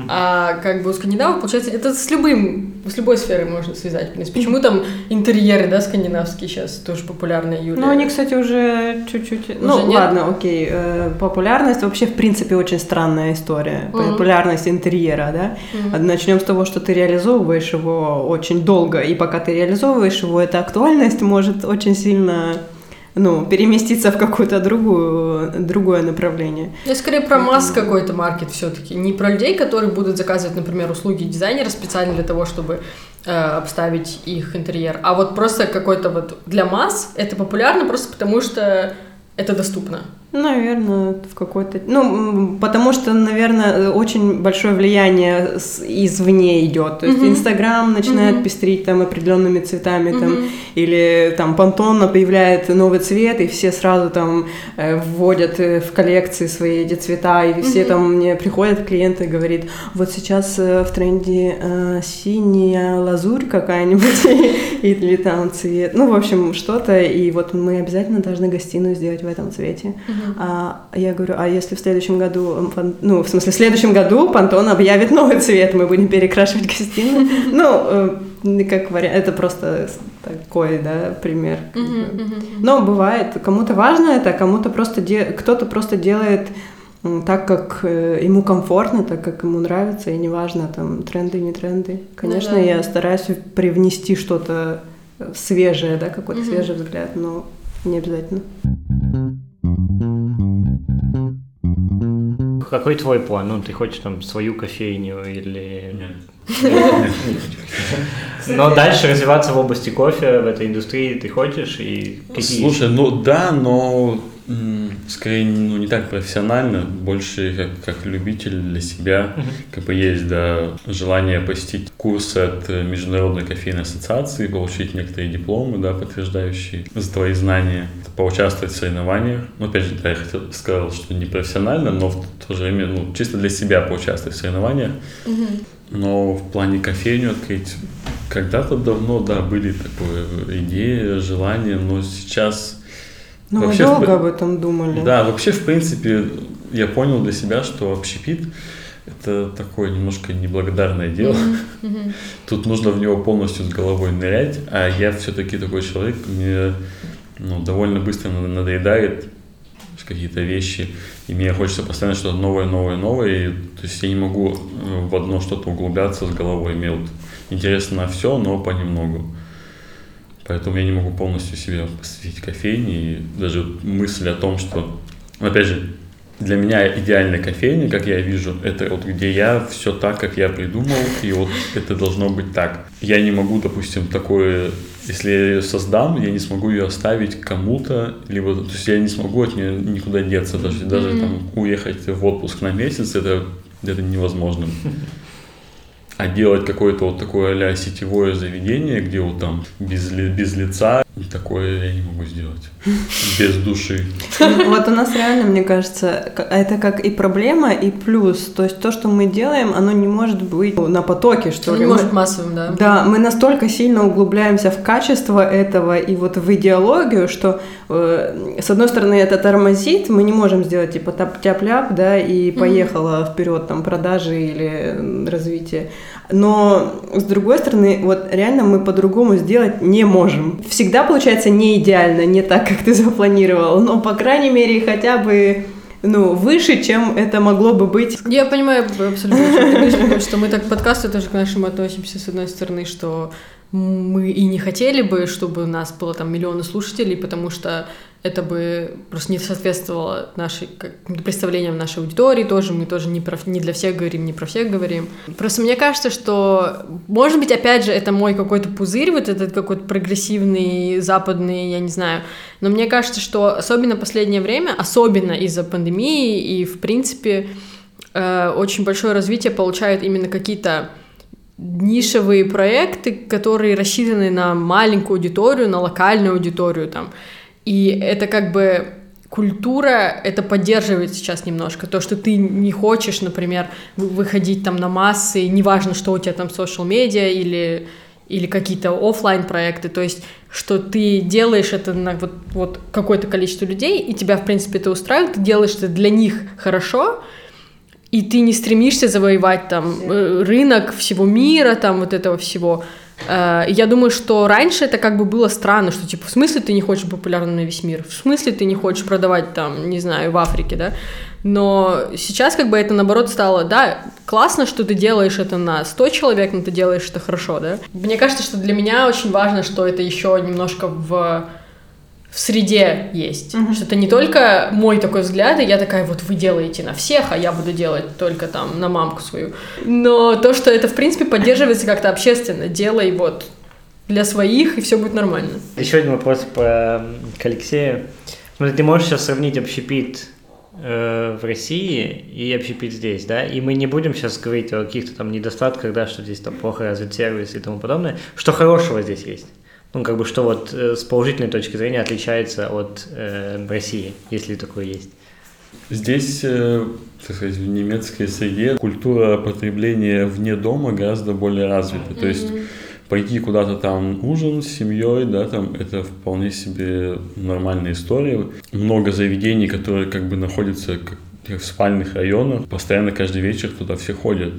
А как бы у скандинавов, получается, это с любым, с любой сферой можно связать. в принципе. Почему там интерьеры, да, скандинавские сейчас тоже популярные, Юлия? Ну, они, кстати, уже чуть-чуть... ну, нет? ладно, окей. э, популярность вообще, в принципе, очень странная история. Мгм. Популярность интерьера, да? Мгм. Начнем с того, что ты реализовываешь его очень долго, и пока ты реализовываешь его, эта актуальность может очень сильно ну, переместиться в какое-то другую, другое направление. Я скорее про масс какой-то маркет все-таки. Не про людей, которые будут заказывать, например, услуги дизайнера специально для того, чтобы э, обставить их интерьер. А вот просто какой-то вот для масс это популярно просто потому, что это доступно. Наверное, в какой-то... Ну, потому что, наверное, очень большое влияние с- извне идет. То есть Мгм. Инстаграм начинает Мгм. пестрить там определенными цветами, там, Мгм. или там Пантон появляет новый цвет, и все сразу там э, вводят э, в коллекции свои эти цвета, и все Мгм. там мне приходят клиенты и говорят, вот сейчас э, в тренде э, синяя лазурь какая-нибудь, или там цвет, ну, в общем, что-то, и вот мы обязательно должны гостиную сделать в этом цвете. А я говорю, а если в следующем году, ну, в смысле, в следующем году Пантон объявит новый цвет, мы будем перекрашивать гостиную. Ну, э, как вариант, это просто такой, да, пример. Но бывает, кому-то важно это, а кому-то просто кто-то просто делает так, как э, ему комфортно, так, как ему нравится, и неважно, там, тренды, не тренды. Конечно, да. я стараюсь привнести что-то э, свежее, да, какой-то Мгм. свежий взгляд, но не обязательно. Какой твой план? Ну, ты хочешь там свою кофейню или... Но дальше развиваться в области кофе, в этой индустрии ты хочешь? И какие... Слушай, ну да, но скорее, ну, не так профессионально, больше как, как любитель для себя. Uh-huh. Как бы есть, да, желание посетить курсы от Международной кофейной ассоциации, получить некоторые дипломы, да, подтверждающие за твои знания, поучаствовать в соревнованиях. Ну, опять же, да, я хотел, сказал, что не профессионально, но в то же время, ну, чисто для себя поучаствовать в соревнованиях. Uh-huh. Но в плане кофейню открыть, когда-то давно, да, были такое идеи, желания, но сейчас ну, вообще, мы долго в... об этом думали. Да, вообще, в принципе, я понял для себя, что общепит это такое немножко неблагодарное дело. Mm-hmm. Тут нужно в него полностью с головой нырять, а я все-таки такой человек, мне ну, довольно быстро надоедает какие-то вещи, и мне хочется постоянно что-то новое, новое, новое, и, то есть я не могу э, в одно что-то углубляться с головой, мне вот интересно все, но понемногу. Поэтому я не могу полностью себя посвятить кофейне. И даже мысль о том, что, опять же, для меня идеальная кофейня, как я вижу, это вот где я все так, как я придумал, и вот это должно быть так. Я не могу, допустим, такое, если я ее создам, я не смогу ее оставить кому-то, либо, то есть я не смогу от нее никуда деться, даже, даже там уехать в отпуск на месяц, это, это невозможно а делать какое-то вот такое а сетевое заведение, где вот там без, без лица, такое я не могу сделать. Без души. Вот у нас реально, мне кажется, это как и проблема, и плюс. То есть то, что мы делаем, оно не может быть на потоке, что ли. Не может массовым, да. Да, мы настолько сильно углубляемся в качество этого и вот в идеологию, что э, с одной стороны это тормозит, мы не можем сделать типа тяп-ляп, да, и поехала вперед там продажи или развитие. Но, с другой стороны, вот реально мы по-другому сделать не можем. Всегда получается не идеально, не так, как ты запланировал, но, по крайней мере, хотя бы ну, выше, чем это могло бы быть. Я понимаю абсолютно, что мы так к подкасту тоже к нашему относимся, с одной стороны, что мы и не хотели бы, чтобы у нас было там миллионы слушателей, потому что это бы просто не соответствовало как, представлениям нашей аудитории тоже, мы тоже не, про, не для всех говорим, не про всех говорим. Просто мне кажется, что, может быть, опять же, это мой какой-то пузырь, вот этот какой-то прогрессивный, западный, я не знаю, но мне кажется, что особенно последнее время, особенно из-за пандемии и, в принципе, э, очень большое развитие получают именно какие-то нишевые проекты, которые рассчитаны на маленькую аудиторию, на локальную аудиторию, там, и это как бы культура это поддерживает сейчас немножко. То, что ты не хочешь, например, выходить там на массы, неважно, что у тебя там social медиа или, или какие-то офлайн проекты, то есть, что ты делаешь это на вот, вот какое-то количество людей, и тебя, в принципе, это устраивает, ты делаешь это для них хорошо, и ты не стремишься завоевать там э, рынок всего мира, там вот этого всего. Э, я думаю, что раньше это как бы было странно, что типа в смысле ты не хочешь популярным на весь мир, в смысле ты не хочешь продавать там, не знаю, в Африке, да? Но сейчас как бы это наоборот стало, да, классно, что ты делаешь это на 100 человек, но ты делаешь это хорошо, да? Мне кажется, что для меня очень важно, что это еще немножко в в среде есть. Mm-hmm. Что это не только мой такой взгляд, и я такая, вот вы делаете на всех, а я буду делать только там на мамку свою. Но то, что это, в принципе, поддерживается как-то общественно, делай вот для своих, и все будет нормально. Еще один вопрос по, к Алексею. Смотри, ты можешь сейчас сравнить общепит э, в России и общепит здесь, да? И мы не будем сейчас говорить о каких-то там недостатках, да, что здесь там плохо развит сервис и тому подобное. Что хорошего здесь есть? Ну, как бы, что вот э, с положительной точки зрения отличается от э, России, если такое есть? Здесь, э, так сказать, в немецкой среде культура потребления вне дома гораздо более развита. Mm-hmm. То есть пойти куда-то там ужин с семьей, да, там это вполне себе нормальная история. Много заведений, которые как бы находятся в спальных районах, постоянно каждый вечер туда все ходят.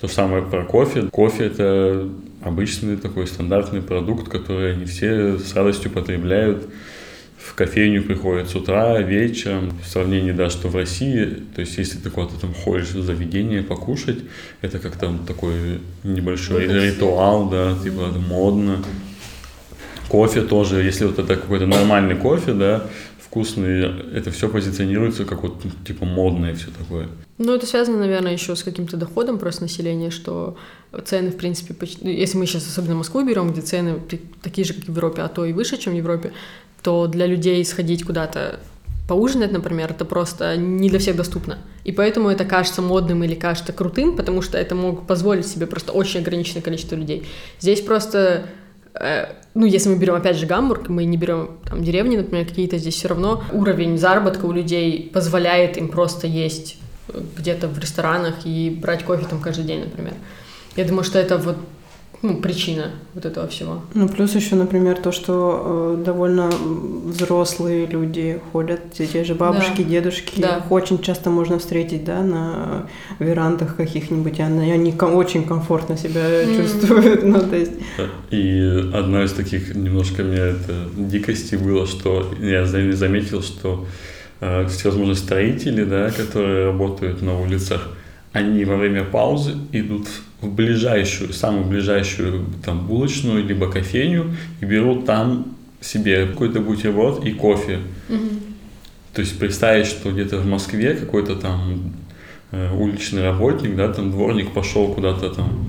То же самое про кофе. Кофе это обычный такой стандартный продукт, который они все с радостью потребляют. В кофейню приходят с утра, вечером. В сравнении, да, что в России, то есть если ты куда-то там ходишь в заведение покушать, это как там такой небольшой ну, ритуал, да, типа модно. Кофе тоже, если вот это какой-то нормальный кофе, да, вкусный, это все позиционируется как вот типа модное все такое. Ну, это связано, наверное, еще с каким-то доходом просто населения, что цены, в принципе, почти... Ну, если мы сейчас особенно Москву берем, где цены такие же, как в Европе, а то и выше, чем в Европе, то для людей сходить куда-то поужинать, например, это просто не для всех доступно. И поэтому это кажется модным или кажется крутым, потому что это могут позволить себе просто очень ограниченное количество людей. Здесь просто э, ну, если мы берем, опять же, Гамбург, мы не берем там деревни, например, какие-то, здесь все равно уровень заработка у людей позволяет им просто есть где-то в ресторанах и брать кофе там каждый день, например. Я думаю, что это вот ну, причина вот этого всего. Ну, плюс еще, например, то, что э, довольно взрослые люди ходят, те же бабушки, да. дедушки, да. их очень часто можно встретить, да, на верандах каких-нибудь, и они, они очень комфортно себя mm. чувствуют, ну, то есть... И одна из таких немножко мне это дикости было, что я заметил, что э, всевозможные строители, да, которые работают на улицах, они во время паузы идут в ближайшую, самую ближайшую там булочную либо кофейню и берут там себе какой-то бутерброд и кофе. Mm-hmm. То есть представить, что где-то в Москве какой-то там э, уличный работник, да, там дворник пошел куда-то там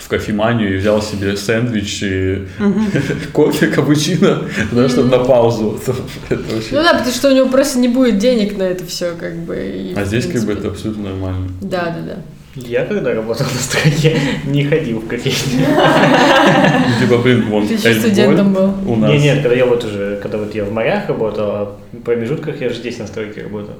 в кофеманию и взял себе сэндвич и кофе, капучино, потому что на паузу. Ну да, потому что у него просто не будет денег на это все, как бы. а здесь как бы это абсолютно нормально. Да, да, да. Я когда работал на строке, не ходил в кофейню. Типа, блин, вон Ты еще студентом был? У нас. Не, нет, когда я вот уже, когда вот я в морях работал, а в промежутках я же здесь на стройке работал.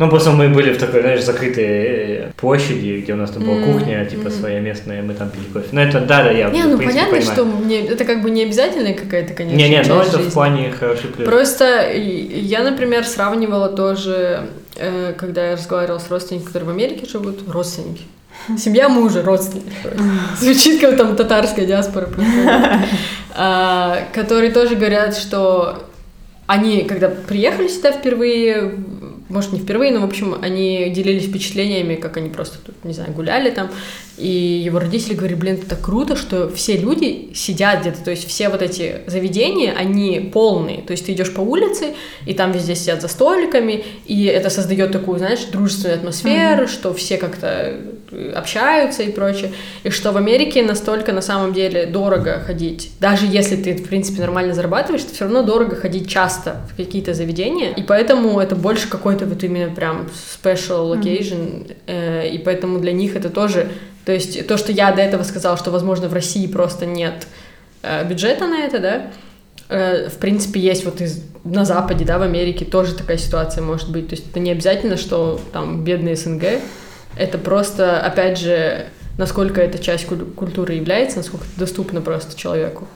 Ну, просто мы были в такой, знаешь, закрытой э, площади, где у нас там была кухня, типа, своя местная, мы там пили кофе. Ну, это, да, да, я, Не, ну, понятно, понимаю. что мне, это как бы не обязательная какая-то, конечно, Не, не, но это жизни. в плане хороший плюс. Просто я, например, сравнивала тоже, э, когда я разговаривала с родственниками, которые в Америке живут, родственники, Семья мужа, родственники. Звучит как там татарская диаспора. А, которые тоже говорят, что они, когда приехали сюда впервые, может, не впервые, но, в общем, они делились впечатлениями, как они просто тут, не знаю, гуляли там, и его родители говорили, блин, это так круто, что все люди сидят где-то, то есть все вот эти заведения, они полные, то есть ты идешь по улице, и там везде сидят за столиками, и это создает такую, знаешь, дружественную атмосферу, mm-hmm. что все как-то э, общаются и прочее, и что в Америке настолько на самом деле дорого ходить, даже если ты, в принципе, нормально зарабатываешь, то все равно дорого ходить часто в какие-то заведения, и поэтому это больше какой-то вот именно прям special occasion, mm-hmm. и поэтому для них это тоже то есть то, что я до этого сказала, что, возможно, в России просто нет э, бюджета на это, да, э, в принципе, есть вот из, на Западе, да, в Америке тоже такая ситуация может быть. То есть это не обязательно, что там бедные СНГ, это просто, опять же, насколько эта часть культуры является, насколько это доступно просто человеку.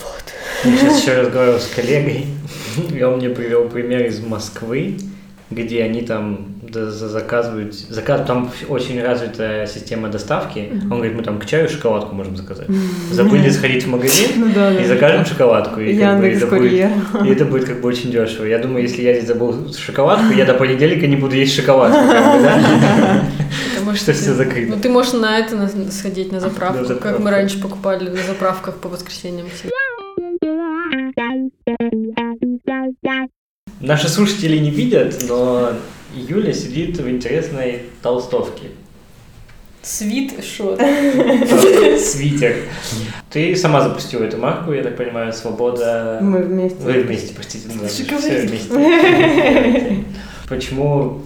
Вот. Я сейчас еще разговаривал с коллегой, и он мне привел пример из Москвы, где они там заказывают, заказ, там очень развитая система доставки. Mm-hmm. Он говорит, мы там к чаю шоколадку можем заказать. Забыли сходить в магазин ну, да, и закажем да. шоколадку. И, как бы, это будет, и это будет как бы очень дешево. Я думаю, если я здесь забыл шоколадку, я до понедельника не буду есть шоколадку. Что все закрыто. Ну, ты можешь на это сходить на заправку, как мы раньше покупали на заправках по воскресеньям. Наши слушатели не видят, но Юля сидит в интересной толстовке. Свитшот. Свитер. Ты сама запустила эту марку, я так понимаю, Свобода... Мы вместе. Вы вместе, простите. Да, все вместе. Почему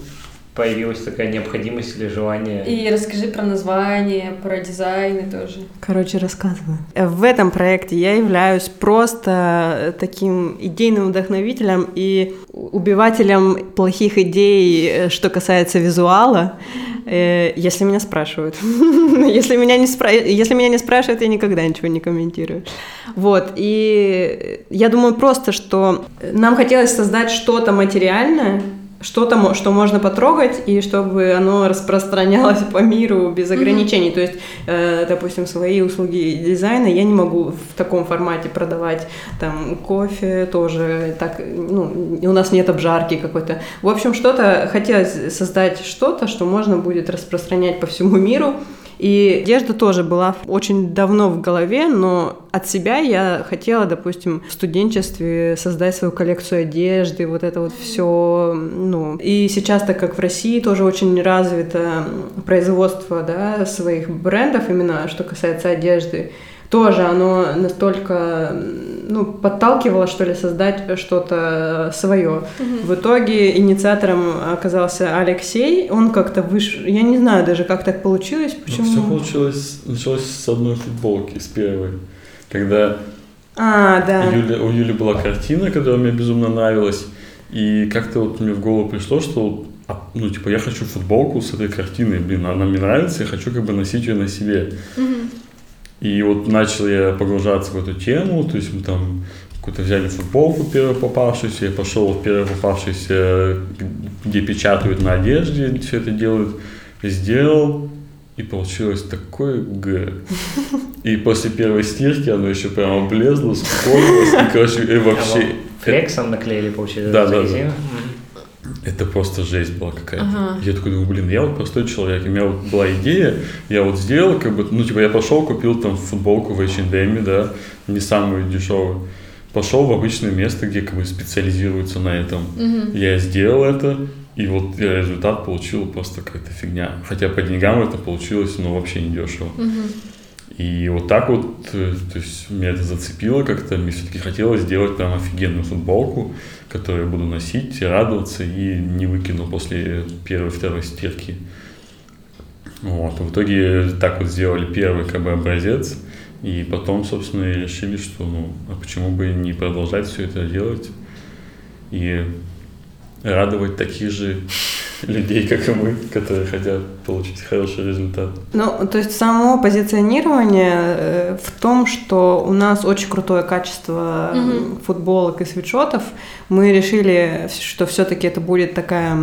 появилась такая необходимость или желание. И расскажи про название, про дизайны тоже. Короче, рассказываю. В этом проекте я являюсь просто таким идейным вдохновителем и убивателем плохих идей, э, что касается визуала, э, если меня спрашивают. если, меня не спра... если меня не спрашивают, я никогда ничего не комментирую. Вот, и я думаю просто, что нам хотелось создать что-то материальное, что-то, что можно потрогать, и чтобы оно распространялось по миру без ограничений. Mm-hmm. То есть, э, допустим, свои услуги дизайна я не могу в таком формате продавать. Там кофе тоже так, ну, у нас нет обжарки какой-то. В общем, что-то хотелось создать что-то, что можно будет распространять по всему миру. И одежда тоже была очень давно в голове, но от себя я хотела, допустим, в студенчестве создать свою коллекцию одежды, вот это вот все, ну. И сейчас, так как в России тоже очень развито производство, да, своих брендов именно, что касается одежды, тоже оно настолько ну, подталкивало, что ли, создать что-то свое. В итоге инициатором оказался Алексей, он как-то вышел, я не знаю даже, как так получилось, почему. Ну, все получилось, началось с одной футболки, с первой. Когда А, да. Юля- у Юли была картина, которая мне безумно нравилась, и как-то вот мне в голову пришло, что а, ну, типа, я хочу футболку с этой картиной, блин, она мне нравится, я хочу как бы носить ее на себе. И вот начал я погружаться в эту тему, то есть мы там какую-то взяли футболку первую попавшуюся, я пошел в первую попавшуюся, где печатают на одежде, все это делают, сделал, и получилось такое Г. И после первой стирки оно еще прямо облезло, скоилось, и, короче, и А вообще... вам Флексом наклеили, получается, Да, да, да. Это просто жесть была какая-то. Ага. Я такой думаю, блин, я вот простой человек, у меня вот была идея, я вот сделал, как бы, ну, типа, я пошел, купил там футболку в H&M, да, не самую дешевую, пошел в обычное место, где как бы специализируются на этом. Я сделал это, и вот я результат получил просто какая-то фигня. Хотя по деньгам это получилось, ну, вообще не дешево. И вот так вот, э, то есть меня это зацепило как-то, мне все-таки хотелось сделать прям офигенную футболку, которую я буду носить, радоваться и не выкину после первой-второй стирки. Вот, в итоге так вот сделали первый как бы образец, и потом, собственно, и решили, что ну, а почему бы не продолжать все это делать и радовать таких же людей, как и мы, которые хотят получить хороший результат. Ну, то есть само позиционирование э, в том, что у нас очень крутое качество м, футболок и свитшотов. Мы решили, что все-таки это будет такая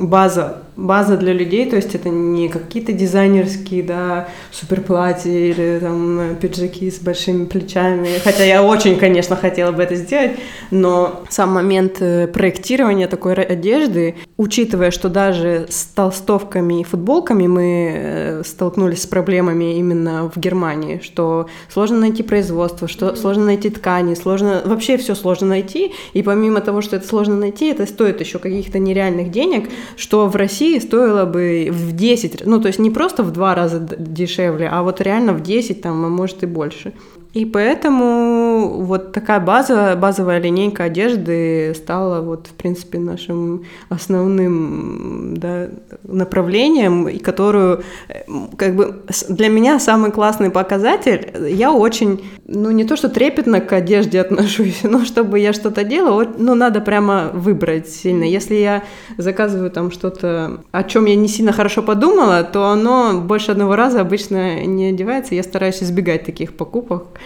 база, база для людей, то есть это не какие-то дизайнерские, да, суперплатья или там э, пиджаки с большими плечами. Хотя я очень, конечно, хотела бы это сделать, но сам момент э, проектирования такой одежды, учитывая, что даже с толстовками и футболками мы э, столкнулись с проблемами именно в Германии, что сложно найти производство, что сложно найти ткани, сложно вообще все сложно найти, и помимо того, что это сложно найти, это стоит еще каких-то нереальных денег, что в России стоило бы в 10, ну то есть не просто в два раза дешевле, а вот реально в 10, там, а может и больше. И поэтому вот такая база, базовая линейка одежды стала вот, в принципе, нашим основным да, направлением, и которую, э, как бы, для меня самый классный показатель, я очень, ну, не то что трепетно к одежде отношусь, но чтобы я что-то делала, вот, ну, надо прямо выбрать сильно. Если я заказываю там что-то, о чем я не сильно хорошо подумала, то оно больше одного раза обычно не одевается. Я стараюсь избегать таких покупок,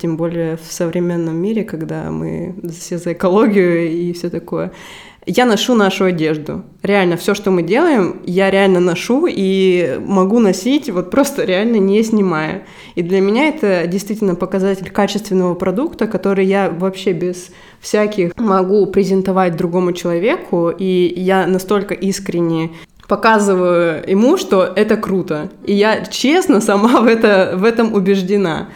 тем более в современном мире, когда мы все за экологию и все такое. Я ношу нашу одежду. Реально, все, что мы делаем, я реально ношу и могу носить, вот просто реально не снимая. И для меня это действительно показатель качественного продукта, который я вообще без всяких могу презентовать другому человеку, и я настолько искренне показываю ему, что это круто. И я честно сама в, это, в этом убеждена.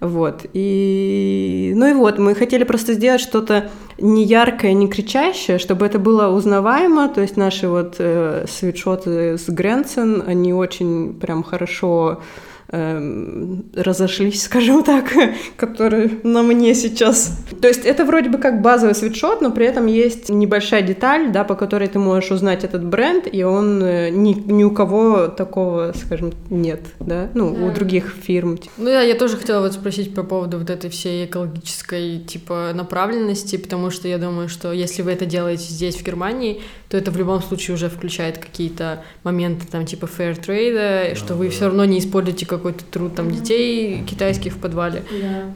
Вот. И... Ну и вот, мы хотели просто сделать что-то не яркое, не кричащее, чтобы это было узнаваемо. То есть наши вот э, свитшоты с Гренцен, они очень прям хорошо разошлись, скажем так, которые на мне сейчас. То есть это вроде бы как базовый свитшот, но при этом есть небольшая деталь, да, по которой ты можешь узнать этот бренд, и он э, ни, ни у кого такого, скажем, нет, да, ну, у Да. других фирм. Ну да, я тоже хотела вот спросить по поводу вот этой всей экологической типа направленности, потому что я думаю, что если вы это делаете здесь, в Германии, то это в любом случае уже включает какие-то моменты там типа fair trade, что вы все равно не используете какой-то труд там детей китайских в подвале.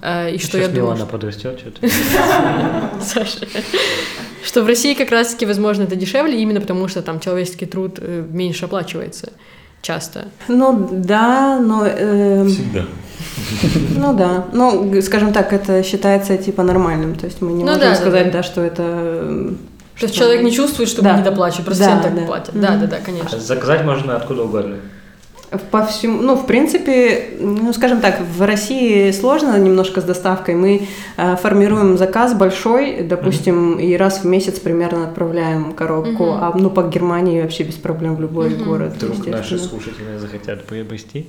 А, И что я думаю, Милана что- подрастет что-то. Саша, что в России как раз-таки, возможно, это дешевле, именно потому что там человеческий труд э, меньше оплачивается часто. Ну да, но... эм, Всегда. Ну да, ну, скажем так, это считается типа нормальным, то есть мы не Ну можем да, сказать, да. да, что это... эм, То есть что- человек не чувствует, что Да. мы недоплачиваем, просто Да, всем так да. платят. Да, да, да, конечно. Заказать можно откуда угодно. По всему, ну, в принципе, ну, скажем так, в России сложно немножко с доставкой. Мы э, формируем заказ большой, допустим, mm-hmm. и раз в месяц примерно отправляем коробку, mm-hmm. а ну по Германии вообще без проблем в любой mm-hmm. город. Вдруг наши слушатели захотят приобрести.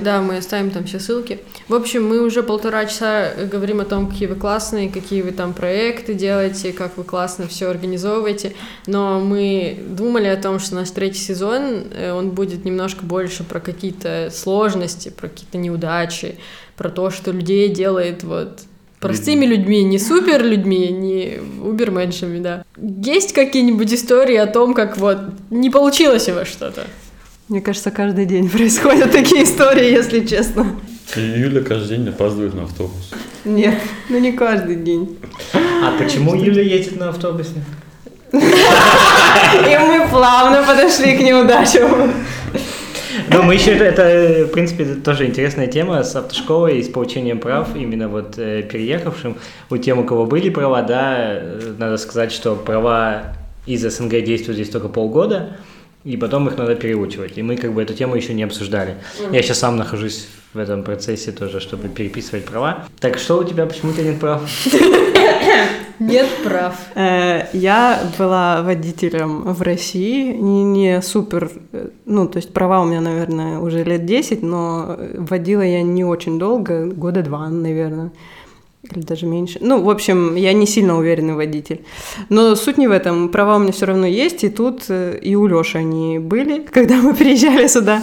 Да, мы оставим там все ссылки. В общем, мы уже полтора часа говорим о том, какие вы классные, какие вы там проекты делаете, как вы классно все организовываете, но мы думали о том, что наш третий сезон, э, он будет немножко больше про какие-то сложности, про какие-то неудачи, про то, что людей делает вот простыми людьми, не супер людьми, не уберменшами, да. Есть какие-нибудь истории о том, как вот не получилось у вас что-то? Мне кажется, каждый день происходят такие истории, если честно. И Юля каждый день опаздывает на автобус. Нет, ну не каждый день. А почему Юля едет на автобусе? И мы плавно подошли к неудачам. Ну, мы еще, это, в принципе, тоже интересная тема с автошколой и с получением прав, именно вот э, переехавшим. У тем, у кого были права, да, э, надо сказать, что права из СНГ действуют здесь только полгода, и потом их надо переучивать. И мы как бы эту тему еще не обсуждали. Я сейчас сам нахожусь в этом процессе тоже, чтобы переписывать права. Так что у тебя, почему ты нет прав? Нет прав. Э, я была водителем в России, не, не супер, э, ну, то есть права у меня, наверное, уже лет 10, но водила я не очень долго, года два, наверное или даже меньше. Ну, в общем, я не сильно уверенный водитель. Но суть не в этом. Права у меня все равно есть, и тут э, и у Лёши они были, когда мы приезжали сюда.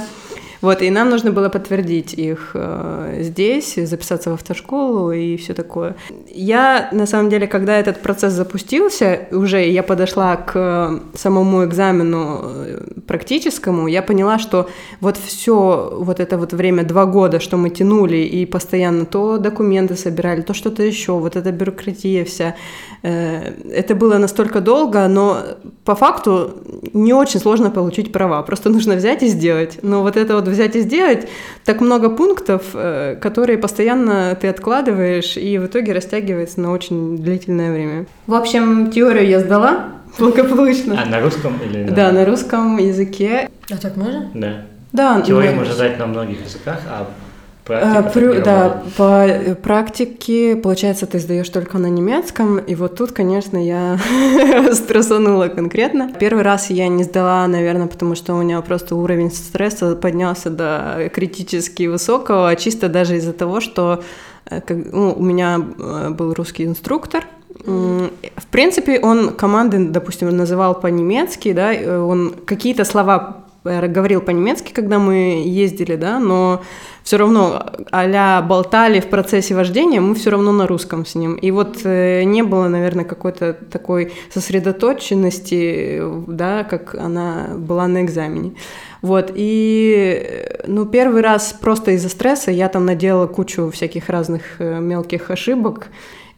Вот, и нам нужно было подтвердить их э, здесь, записаться в автошколу и все такое. Я, на самом деле, когда этот процесс запустился, уже я подошла к самому экзамену э, практическому, я поняла, что вот все вот это вот время, два года, что мы тянули и постоянно то документы собирали, то что-то еще, вот эта бюрократия вся, э, это было настолько долго, но по факту не очень сложно получить права, просто нужно взять и сделать. Но вот это вот взять и сделать, так много пунктов, э, которые постоянно ты откладываешь, и в итоге растягивается на очень длительное время. В общем, теорию я сдала благополучно. А на русском или Да, на русском языке. А так можно? Да. Да, Теорию можно сдать на многих языках, а Практика, Прю, да, по э, практике, получается, ты сдаешь только на немецком, и вот тут, конечно, я стрессанула конкретно. Первый раз я не сдала, наверное, потому что у меня просто уровень стресса поднялся до критически высокого, а чисто даже из-за того, что э, ну, у меня э, был русский инструктор, в принципе, он команды, допустим, называл по-немецки, да, он какие-то слова говорил по-немецки, когда мы ездили, да, но все равно а болтали в процессе вождения, мы все равно на русском с ним. И вот э, не было, наверное, какой-то такой сосредоточенности, да, как она была на экзамене. Вот, и, ну, первый раз просто из-за стресса я там наделала кучу всяких разных э, мелких ошибок,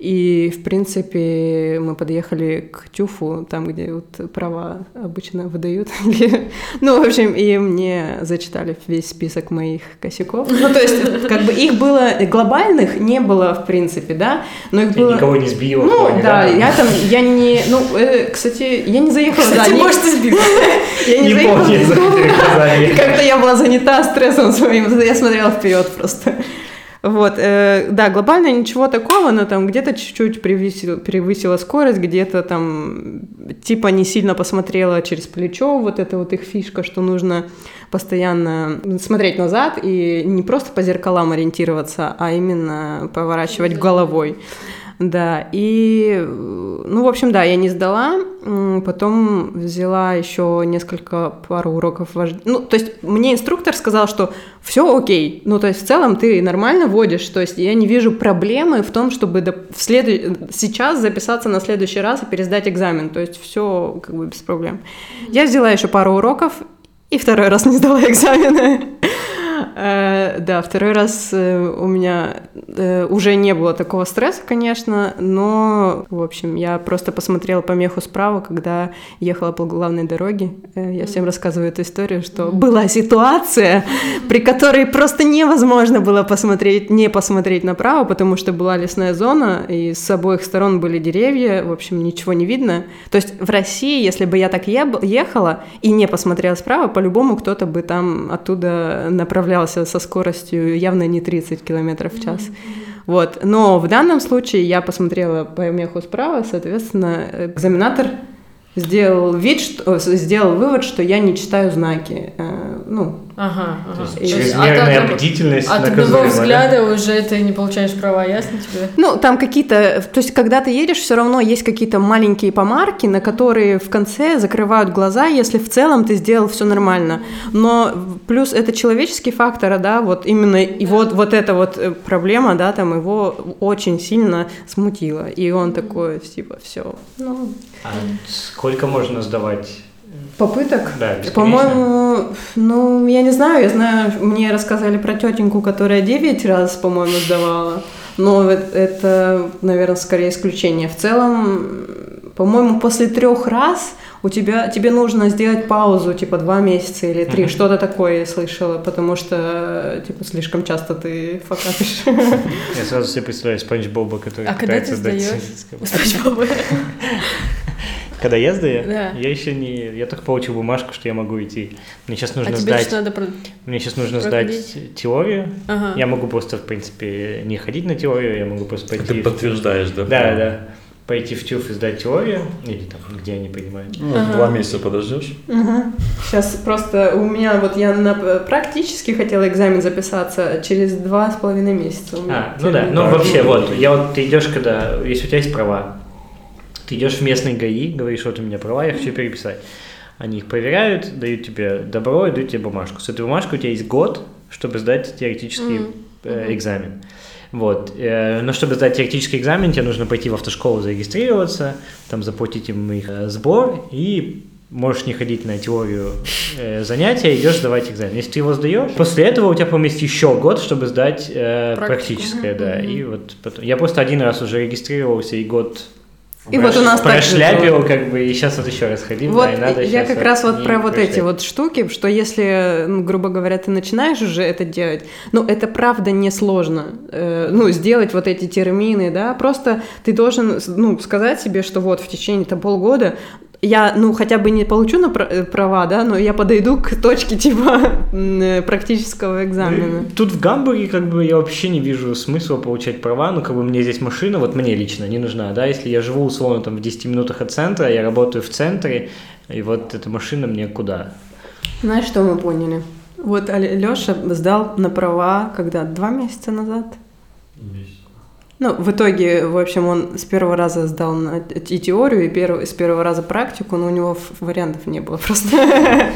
и, в принципе, мы подъехали к ТЮФу, там, где вот права обычно выдают. ну, в общем, и мне зачитали весь список моих косяков. Ну, то есть, как бы их было глобальных не было, в принципе, да, но их было... никого не сбила. Ну, да, я там, я не... Ну, э, кстати, я не заехала... Кстати, может, ты сбила. Я не заехала. Как-то я была занята стрессом своим, я смотрела вперед просто. Вот, э, да, глобально ничего такого, но там где-то чуть-чуть превысила, превысила скорость, где-то там типа не сильно посмотрела через плечо, вот это вот их фишка, что нужно постоянно смотреть назад и не просто по зеркалам ориентироваться, а именно поворачивать головой. Да, и, ну, в общем, да, я не сдала, потом взяла еще несколько пару уроков вождения. Ну, то есть мне инструктор сказал, что все окей, ну, то есть в целом ты нормально водишь, то есть я не вижу проблемы в том, чтобы в след... сейчас записаться на следующий раз и пересдать экзамен, то есть все как бы без проблем. Я взяла еще пару уроков и второй раз не сдала экзамены. Э, Да, второй раз э, у меня э, уже не было такого стресса, конечно, но, в общем, я просто посмотрела помеху справа, когда ехала по главной дороге. Я всем рассказываю эту историю, что была ситуация, при которой просто невозможно было посмотреть, не посмотреть направо, потому что была лесная зона, и с обоих сторон были деревья, в общем, ничего не видно. То есть в России, если бы я так ехала и не посмотрела справа, по-любому кто-то бы там оттуда направлялся со скоростью явно не 30 километров в час. Вот. Но в данном случае я посмотрела помеху справа, соответственно, экзаменатор сделал вид, что, сделал вывод, что я не читаю знаки. Э, Ну, Ага, ага. То И- есть от чрезмерная одного- бдительность От одного наказуема, да? взгляда уже ты не получаешь права, ясно тебе? Ну, там какие-то... То есть, когда ты едешь, все равно есть какие-то маленькие помарки, на которые в конце закрывают глаза, если в целом ты сделал все нормально. Но плюс это человеческий фактор, да, вот именно и вот, вот эта вот э, проблема, да, там его очень сильно смутила. И он такой, типа, все. Ну, А сколько можно сдавать? Попыток? Да? По-моему, ну, я не знаю, я знаю, мне рассказали про тетеньку, которая 9 раз, по-моему, сдавала, но э- это, наверное, скорее исключение. В целом, по-моему, после трех раз у тебя, тебе нужно сделать паузу, типа, два месяца или три, Мгм. что-то такое я слышала, потому что, типа, слишком часто ты факапишь. Я сразу себе представляю Спанч Боба, который А когда пытается ты сдать сдаёшь? садистское. Спанч Боба. Когда я сдаю, Да. я еще не... Я только получил бумажку, что я могу идти. Мне сейчас А нужно тебе сдать... что надо... про- Мне сейчас нужно проходить? сдать теорию. Ага. Я могу просто, в принципе, не ходить на теорию, я могу просто пойти... Ты в- подтверждаешь, да? Да, да. Пойти в ТЮФ и сдать теорию, или там, где они принимают. Ну, Ага. Два месяца подождешь. Сейчас просто у меня, вот я на практически хотела экзамен записаться через два с половиной месяца. А, ну да, ну вообще, вот, я вот, ты идешь, когда, если у тебя есть права, ты идешь в местный ГАИ, говоришь, вот у меня права, я хочу переписать. Они их проверяют, дают тебе добро и дают тебе бумажку. С этой бумажкой у тебя есть год, чтобы сдать теоретический Мгм. э, экзамен. Вот. э, Но чтобы сдать теоретический экзамен, тебе нужно пойти в автошколу зарегистрироваться, там заплатить им их э, сбор и можешь не ходить на теорию э, занятия, идешь сдавать экзамен. Если ты его сдаешь, после этого у тебя, есть еще год, чтобы сдать э, Практику. практическое, да. Мгм. И вот потом... Я просто один раз уже регистрировался и год И вот у нас так прошляпил, было. как бы, и сейчас вот еще раз ходим, Вот да, и надо я как раз вот про вот эти вот штуки, что если, ну, грубо говоря, ты начинаешь уже это делать, ну, это правда несложно, э, ну, сделать вот эти термины, да, просто ты должен, ну, сказать себе, что вот в течение там полгода я, ну, хотя бы не получу на э, права, да, но я подойду к точке, типа, э, практического экзамена. Тут в Гамбурге как бы я вообще не вижу смысла получать права, ну как бы мне здесь машина, вот мне лично не нужна, да, если я живу условно там в 10 минутах от центра, я работаю в центре, и вот эта машина мне куда? Знаешь, что мы поняли? Вот Леша сдал на права, когда, два месяца назад? Ну, в итоге, в общем, он с первого раза сдал и теорию, и перв- с первого раза практику, но у него вариантов не было просто.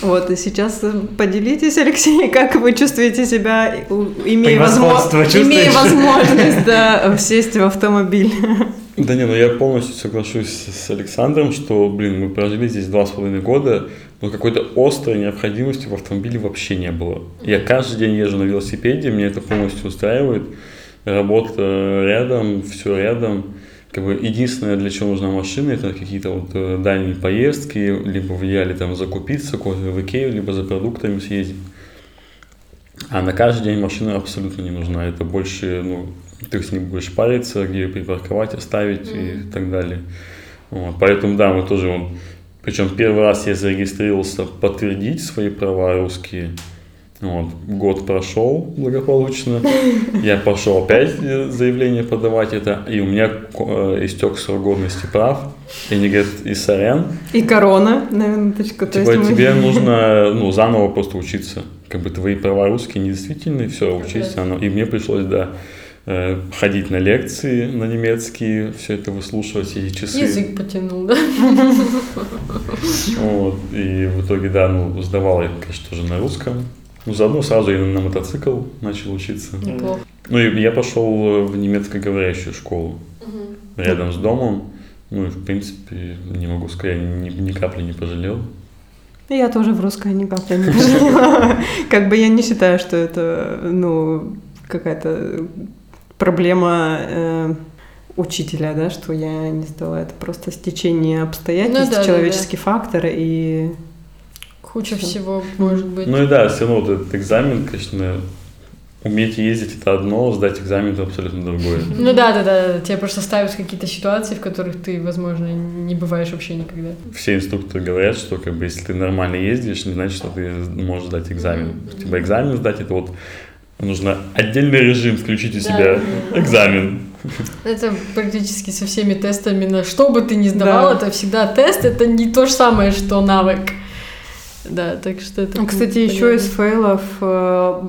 Вот, и сейчас э, поделитесь, Алексей, как вы чувствуете себя, имея возможность, имея чувствуешь? возможность, да, сесть в автомобиль. Да не, ну я полностью соглашусь с Александром, что, блин, мы прожили здесь два с половиной года, но какой-то острой необходимости в автомобиле вообще не было. Я каждый день езжу на велосипеде, мне это полностью устраивает. Работа рядом, все рядом. Как бы единственное, для чего нужна машина, это какие-то вот э, дальние поездки, либо в идеале там закупиться, куда-то в Икею, либо за продуктами съездить. А на каждый день машина абсолютно не нужна. Это больше, ну, ты с ней будешь париться, где ее припарковать, оставить и так далее. Вот. Поэтому, да, мы тоже, он, причем первый раз я зарегистрировался подтвердить свои права русские. Вот. Год прошел благополучно. Я пошел опять э, заявление подавать это, и у меня э, истек срок годности прав. И они говорят, и сорян, И корона, на минуточку. то Типа есть мы- тебе нужно ну, заново просто учиться. Как бы твои права русские недействительны, все, учись заново. И мне пришлось, да, э, ходить на лекции на немецкий, все это выслушивать эти часы. Язык потянул, да? Вот. И в итоге, да, ну, сдавал я, конечно, тоже на русском. Ну, заодно сразу я на мотоцикл начал учиться. Неплохо. Ну, и я пошел в немецкоговорящую школу рядом с домом. Ну, и, в принципе, не могу сказать, ни, ни капли не пожалел. Я тоже в русское ни капли не пошла. Как бы я не считаю, что это, ну, какая-то проблема э, учителя, да, что я не сдала. Это просто стечение обстоятельств, Ну да, да, человеческий фактор и... Куча всего может быть. Ну и да, все равно вот этот экзамен, конечно, уметь ездить это одно, сдать экзамен это абсолютно другое. Ну да, да, да, тебя просто ставят какие-то ситуации, в которых ты, возможно, не бываешь вообще никогда. Все инструкторы говорят, что как бы если ты нормально ездишь, не значит, что ты можешь сдать экзамен. Типа экзамен сдать это вот нужно отдельный режим включить у себя да. экзамен. Это практически со всеми тестами на что бы ты ни сдавал, Да. это всегда тест, это не то же самое, что навык. Да, так что это... Ну, Кстати, понятно. еще из фейлов э,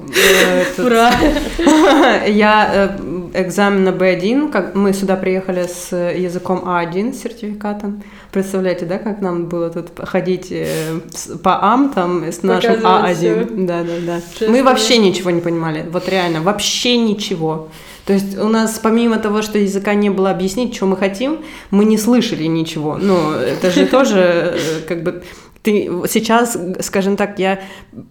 э, Ура! Я э, экзамен на B1, как мы сюда приехали с языком А1 с сертификатом. Представляете, да, как нам было тут ходить по АМ там с нашим Показывать А1. Да, да, да. Честно. Мы вообще ничего не понимали. Вот реально, вообще ничего. То есть у нас помимо того, что языка не было объяснить, что мы хотим, мы не слышали ничего. Ну, это же тоже как бы ты сейчас, скажем так, я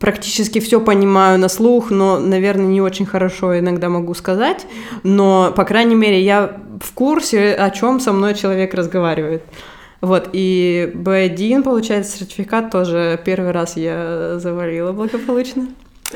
практически все понимаю на слух, но, наверное, не очень хорошо иногда могу сказать, но, по крайней мере, я в курсе, о чем со мной человек разговаривает. Вот, и B1, получается, сертификат тоже первый раз я завалила благополучно.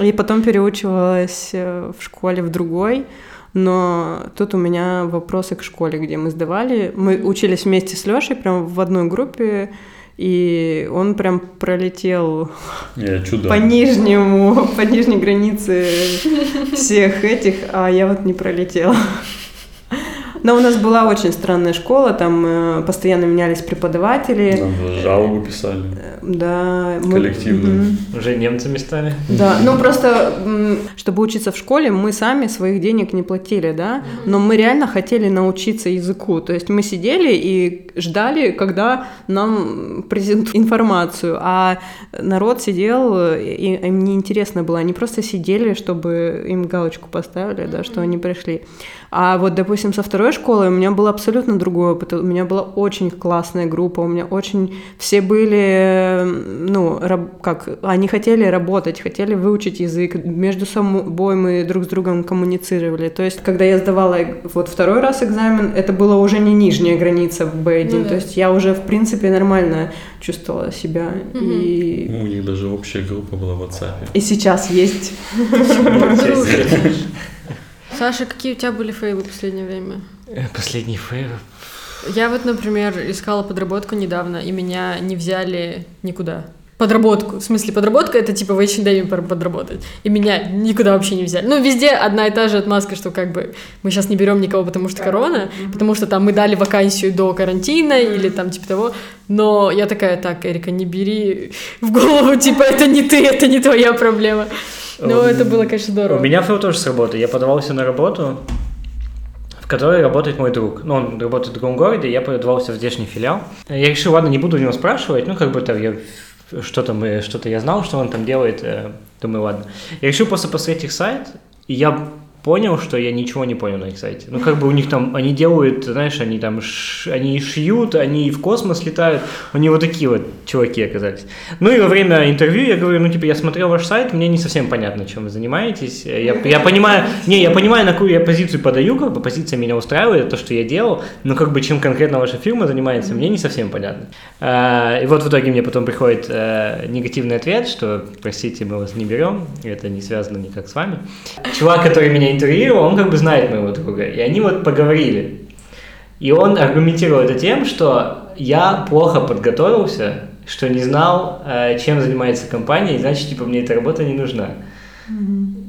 И потом переучивалась э, в школе в другой, но тут у меня вопросы к школе, где мы сдавали. Мы учились вместе с Лешей прям в одной группе, и он прям пролетел Я чудо. по нижнему, по нижней границе всех этих, а я вот не пролетела. Но у нас была очень странная школа, там э, постоянно менялись преподаватели. Нам даже жалобу писали. Э, Да, мы- Коллективную. Мгм. Уже немцами стали. Да, ну просто, чтобы учиться в школе, мы сами своих денег не платили, да, но мы реально хотели научиться языку. То есть мы сидели и ждали, когда нам презентуют информацию, а народ сидел, и им неинтересно было. Они просто сидели, чтобы им галочку поставили, да, что они пришли. А вот, допустим, со второй школы у меня был абсолютно другой опыт. У меня была очень классная группа, у меня очень... Все были, ну, раб- как... Они хотели работать, хотели выучить язык. Между собой мы друг с другом коммуницировали. То есть, когда я сдавала вот второй раз экзамен, это была уже не нижняя граница в B1. Ну да. То есть, я уже, в принципе, нормально чувствовала себя. И... Ну, У них даже общая группа была в WhatsApp. И сейчас есть. Саша, какие у тебя были фейлы в последнее время? Э, Последний фейл. Я вот, например, искала подработку недавно, и меня не взяли никуда. Подработку. В смысле, подработка это типа в H&M пор- подработать. И меня никуда вообще не взяли. Ну, везде одна и та же отмазка, что как бы мы сейчас не берем никого, потому что корона, потому что там мы дали вакансию до карантина или там типа того. Но я такая, так, Эрика, не бери в голову, типа, это не ты, это не твоя проблема. Но Эм, это было, конечно, У здорово. меня фейл тоже с работы. Я подавался на работу, в которой работает мой друг. Ну, он работает в другом городе, я подавался в здешний филиал. Я решил, ладно, не буду у него спрашивать, ну, как бы там я что-то, мы, что-то я знал, что он там делает, э, думаю, ладно. Я решил просто посмотреть их сайт, и я понял, что я ничего не понял на их сайте. Ну, как бы у них там, они делают, знаешь, они там, ш- они шьют, они в космос летают, они вот такие вот чуваки оказались. Ну, и во время интервью я говорю, ну, типа, я смотрел ваш сайт, мне не совсем понятно, чем вы занимаетесь. Я, я понимаю, не, я понимаю, на какую я позицию подаю, как бы позиция меня устраивает, то, что я делал, но как бы чем конкретно ваша фирма занимается, мне не совсем понятно. А, и вот в итоге мне потом приходит э, негативный ответ, что, простите, мы вас не берем, это не связано никак с вами. Чувак, который меня интервьюировал, он как бы знает моего друга, и они вот поговорили. И он аргументировал это тем, что я плохо подготовился, что не знал, э, чем занимается компания, и значит, типа, мне эта работа не нужна.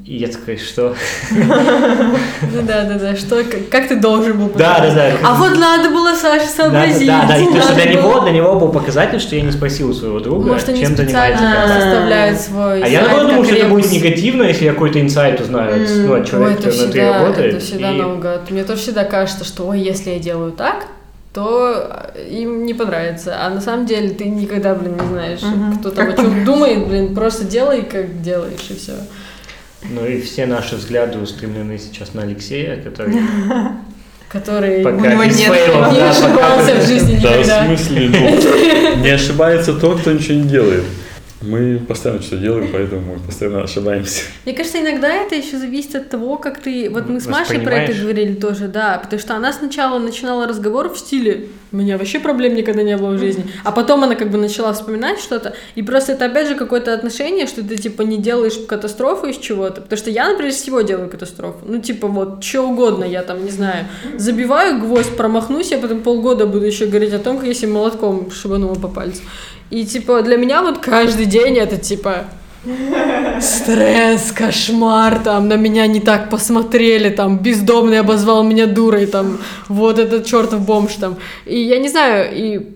И я такой, что? Ну да, да, да. Что, как, ты должен был Да, да, да. А вот надо было Саше сообразить. да, да, и то, что для было- него, для него был показатель, что я не спросил у своего друга, чем занимается составляют свой А я наоборот думал, что это будет негативно, если я какой-то инсайт узнаю от, ну, человека, который внутри работает. это всегда наугад. Мне тоже всегда кажется, что ой, если я делаю так, то им не понравится. А на самом деле ты никогда, блин, не знаешь, Мгм. кто там о чем думает, блин, просто делай, как делаешь, и все. Ну и все наши взгляды устремлены сейчас на Алексея, который Который пока У него без нет фейлов, не да, пока ошибался без- в жизни Да, в никогда. смысле, ну, не ошибается тот, кто ничего не делает. Мы постоянно что делаем, поэтому мы постоянно ошибаемся. Мне кажется, иногда это еще зависит от того, как ты... Вот мы с Машей про это говорили тоже, да, потому что она сначала начинала разговор в стиле «У меня вообще проблем никогда не было в жизни», а потом она как бы начала вспоминать что-то, и просто это опять же какое-то отношение, что ты типа не делаешь катастрофу из чего-то, потому что я, например, всего делаю катастрофу, ну типа вот, что угодно, я там, не знаю, забиваю гвоздь, промахнусь, я потом полгода буду еще говорить о том, как я себе молотком шибанула по пальцу. И типа для меня вот каждый день это типа стресс, кошмар, там, на меня не так посмотрели, там, бездомный обозвал меня дурой, там, вот этот чертов бомж, там. И я не знаю, и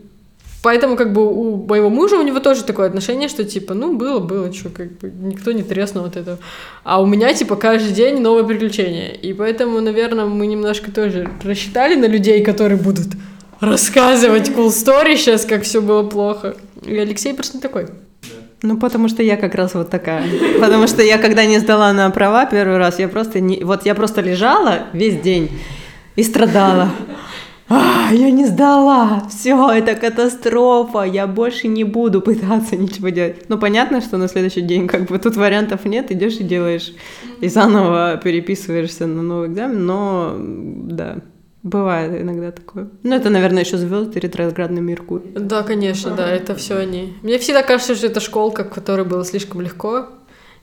поэтому, как бы, у моего мужа, у него тоже такое отношение, что, типа, ну, было, было, что, как бы, никто не треснул от этого. А у меня, типа, каждый день новое приключение. И поэтому, наверное, мы немножко тоже рассчитали на людей, которые будут рассказывать cool story сейчас, как все было плохо. И Алексей просто не такой. Ну, потому что я как раз вот такая. Потому что я, когда не сдала на права первый раз, я просто не... Вот я просто лежала весь день и страдала. А, я не сдала, все, это катастрофа, я больше не буду пытаться ничего делать. Ну, понятно, что на следующий день как бы тут вариантов нет, идешь и делаешь, и заново переписываешься на новый экзамен, но да, бывает иногда такое. Ну, это, наверное, еще звезды, ретроградный Меркурий. Да, конечно, да, это все они. Мне всегда кажется, что это школка, в которой было слишком легко,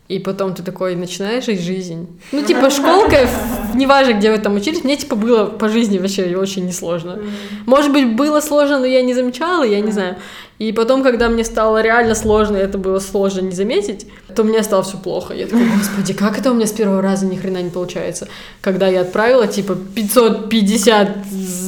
и потом ты такой начинаешь жить жизнь. Ну, типа, школка, неважно, где вы там учились, мне, типа, было по жизни вообще очень несложно. Может быть, было сложно, но я не замечала, я не знаю. И потом, когда мне стало реально сложно, и это было сложно не заметить, то мне стало все плохо. Я такая, господи, как это у меня с первого раза ни хрена не получается? Когда я отправила, типа, 550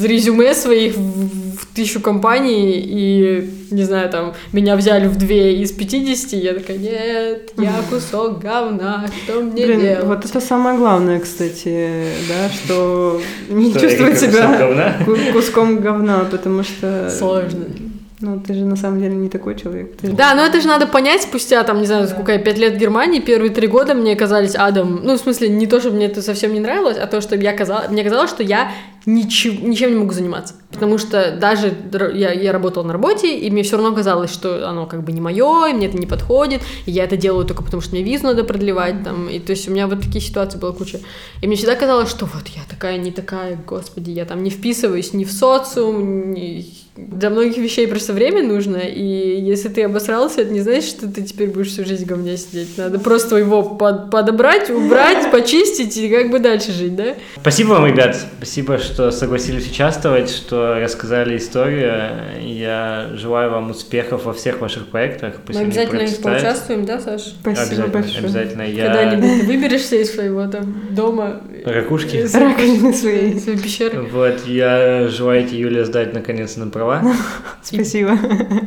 резюме своих в тысячу компаний, и, не знаю, там, меня взяли в две из 50, я такая, нет, я кусок говна, что мне Блин, делать? вот это самое главное, кстати, да, что не чувствовать себя куском говна, потому что... Сложно. Ну, ты же на самом деле не такой человек. Ты Да, но это же надо понять спустя, там, не знаю, сколько я, пять лет в Германии, первые три года мне казались адом. Ну, в смысле, не то, чтобы мне это совсем не нравилось, а то, что я казалось, мне казалось, что я ничем, ничем не могу заниматься. Потому что даже я, я работала на работе, и мне все равно казалось, что оно как бы не мое, и мне это не подходит, и я это делаю только потому, что мне визу надо продлевать, там, и то есть у меня вот такие ситуации была куча. И мне всегда казалось, что вот я такая, не такая, господи, я там не вписываюсь ни в социум, ни... Для многих вещей просто время нужно, и если ты обосрался, это не значит, что ты теперь будешь всю жизнь в говне сидеть. Надо просто его под- подобрать, убрать, почистить и как бы дальше жить, да? Спасибо вам, ребят. Спасибо, что согласились участвовать, что рассказали историю. Я желаю вам успехов во всех ваших проектах. Пусть Мы обязательно их поучаствуем, да, Саш? Спасибо обязательно, большое. Обязательно. Я... Когда-нибудь ты выберешься из своего там дома. Ракушки. из- Раковины своей. своей пещеры. Вот, я желаю тебе, Юлия, сдать наконец на права. Спасибо.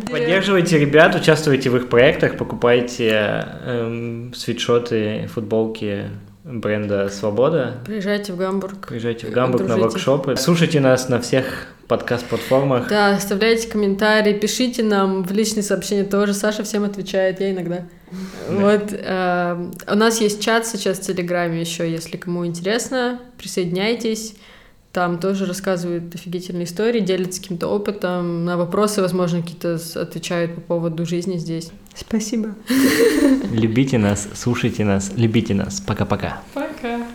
Поддерживайте ребят, участвуйте в их проектах, покупайте эм, свитшоты, футболки бренда «Свобода». Приезжайте в Гамбург. Приезжайте в Гамбург на Дружите. воркшопы. Слушайте нас на всех подкаст-платформах. Да, оставляйте комментарии, пишите нам в личные сообщения тоже. Саша всем отвечает, я иногда. Вот. э, у нас есть чат сейчас в Телеграме еще, если кому интересно, присоединяйтесь. Там тоже рассказывают офигительные истории, делятся каким-то опытом, на вопросы, возможно, какие-то отвечают по поводу жизни здесь. Спасибо. Любите нас, слушайте нас, любите нас. Пока-пока. Пока.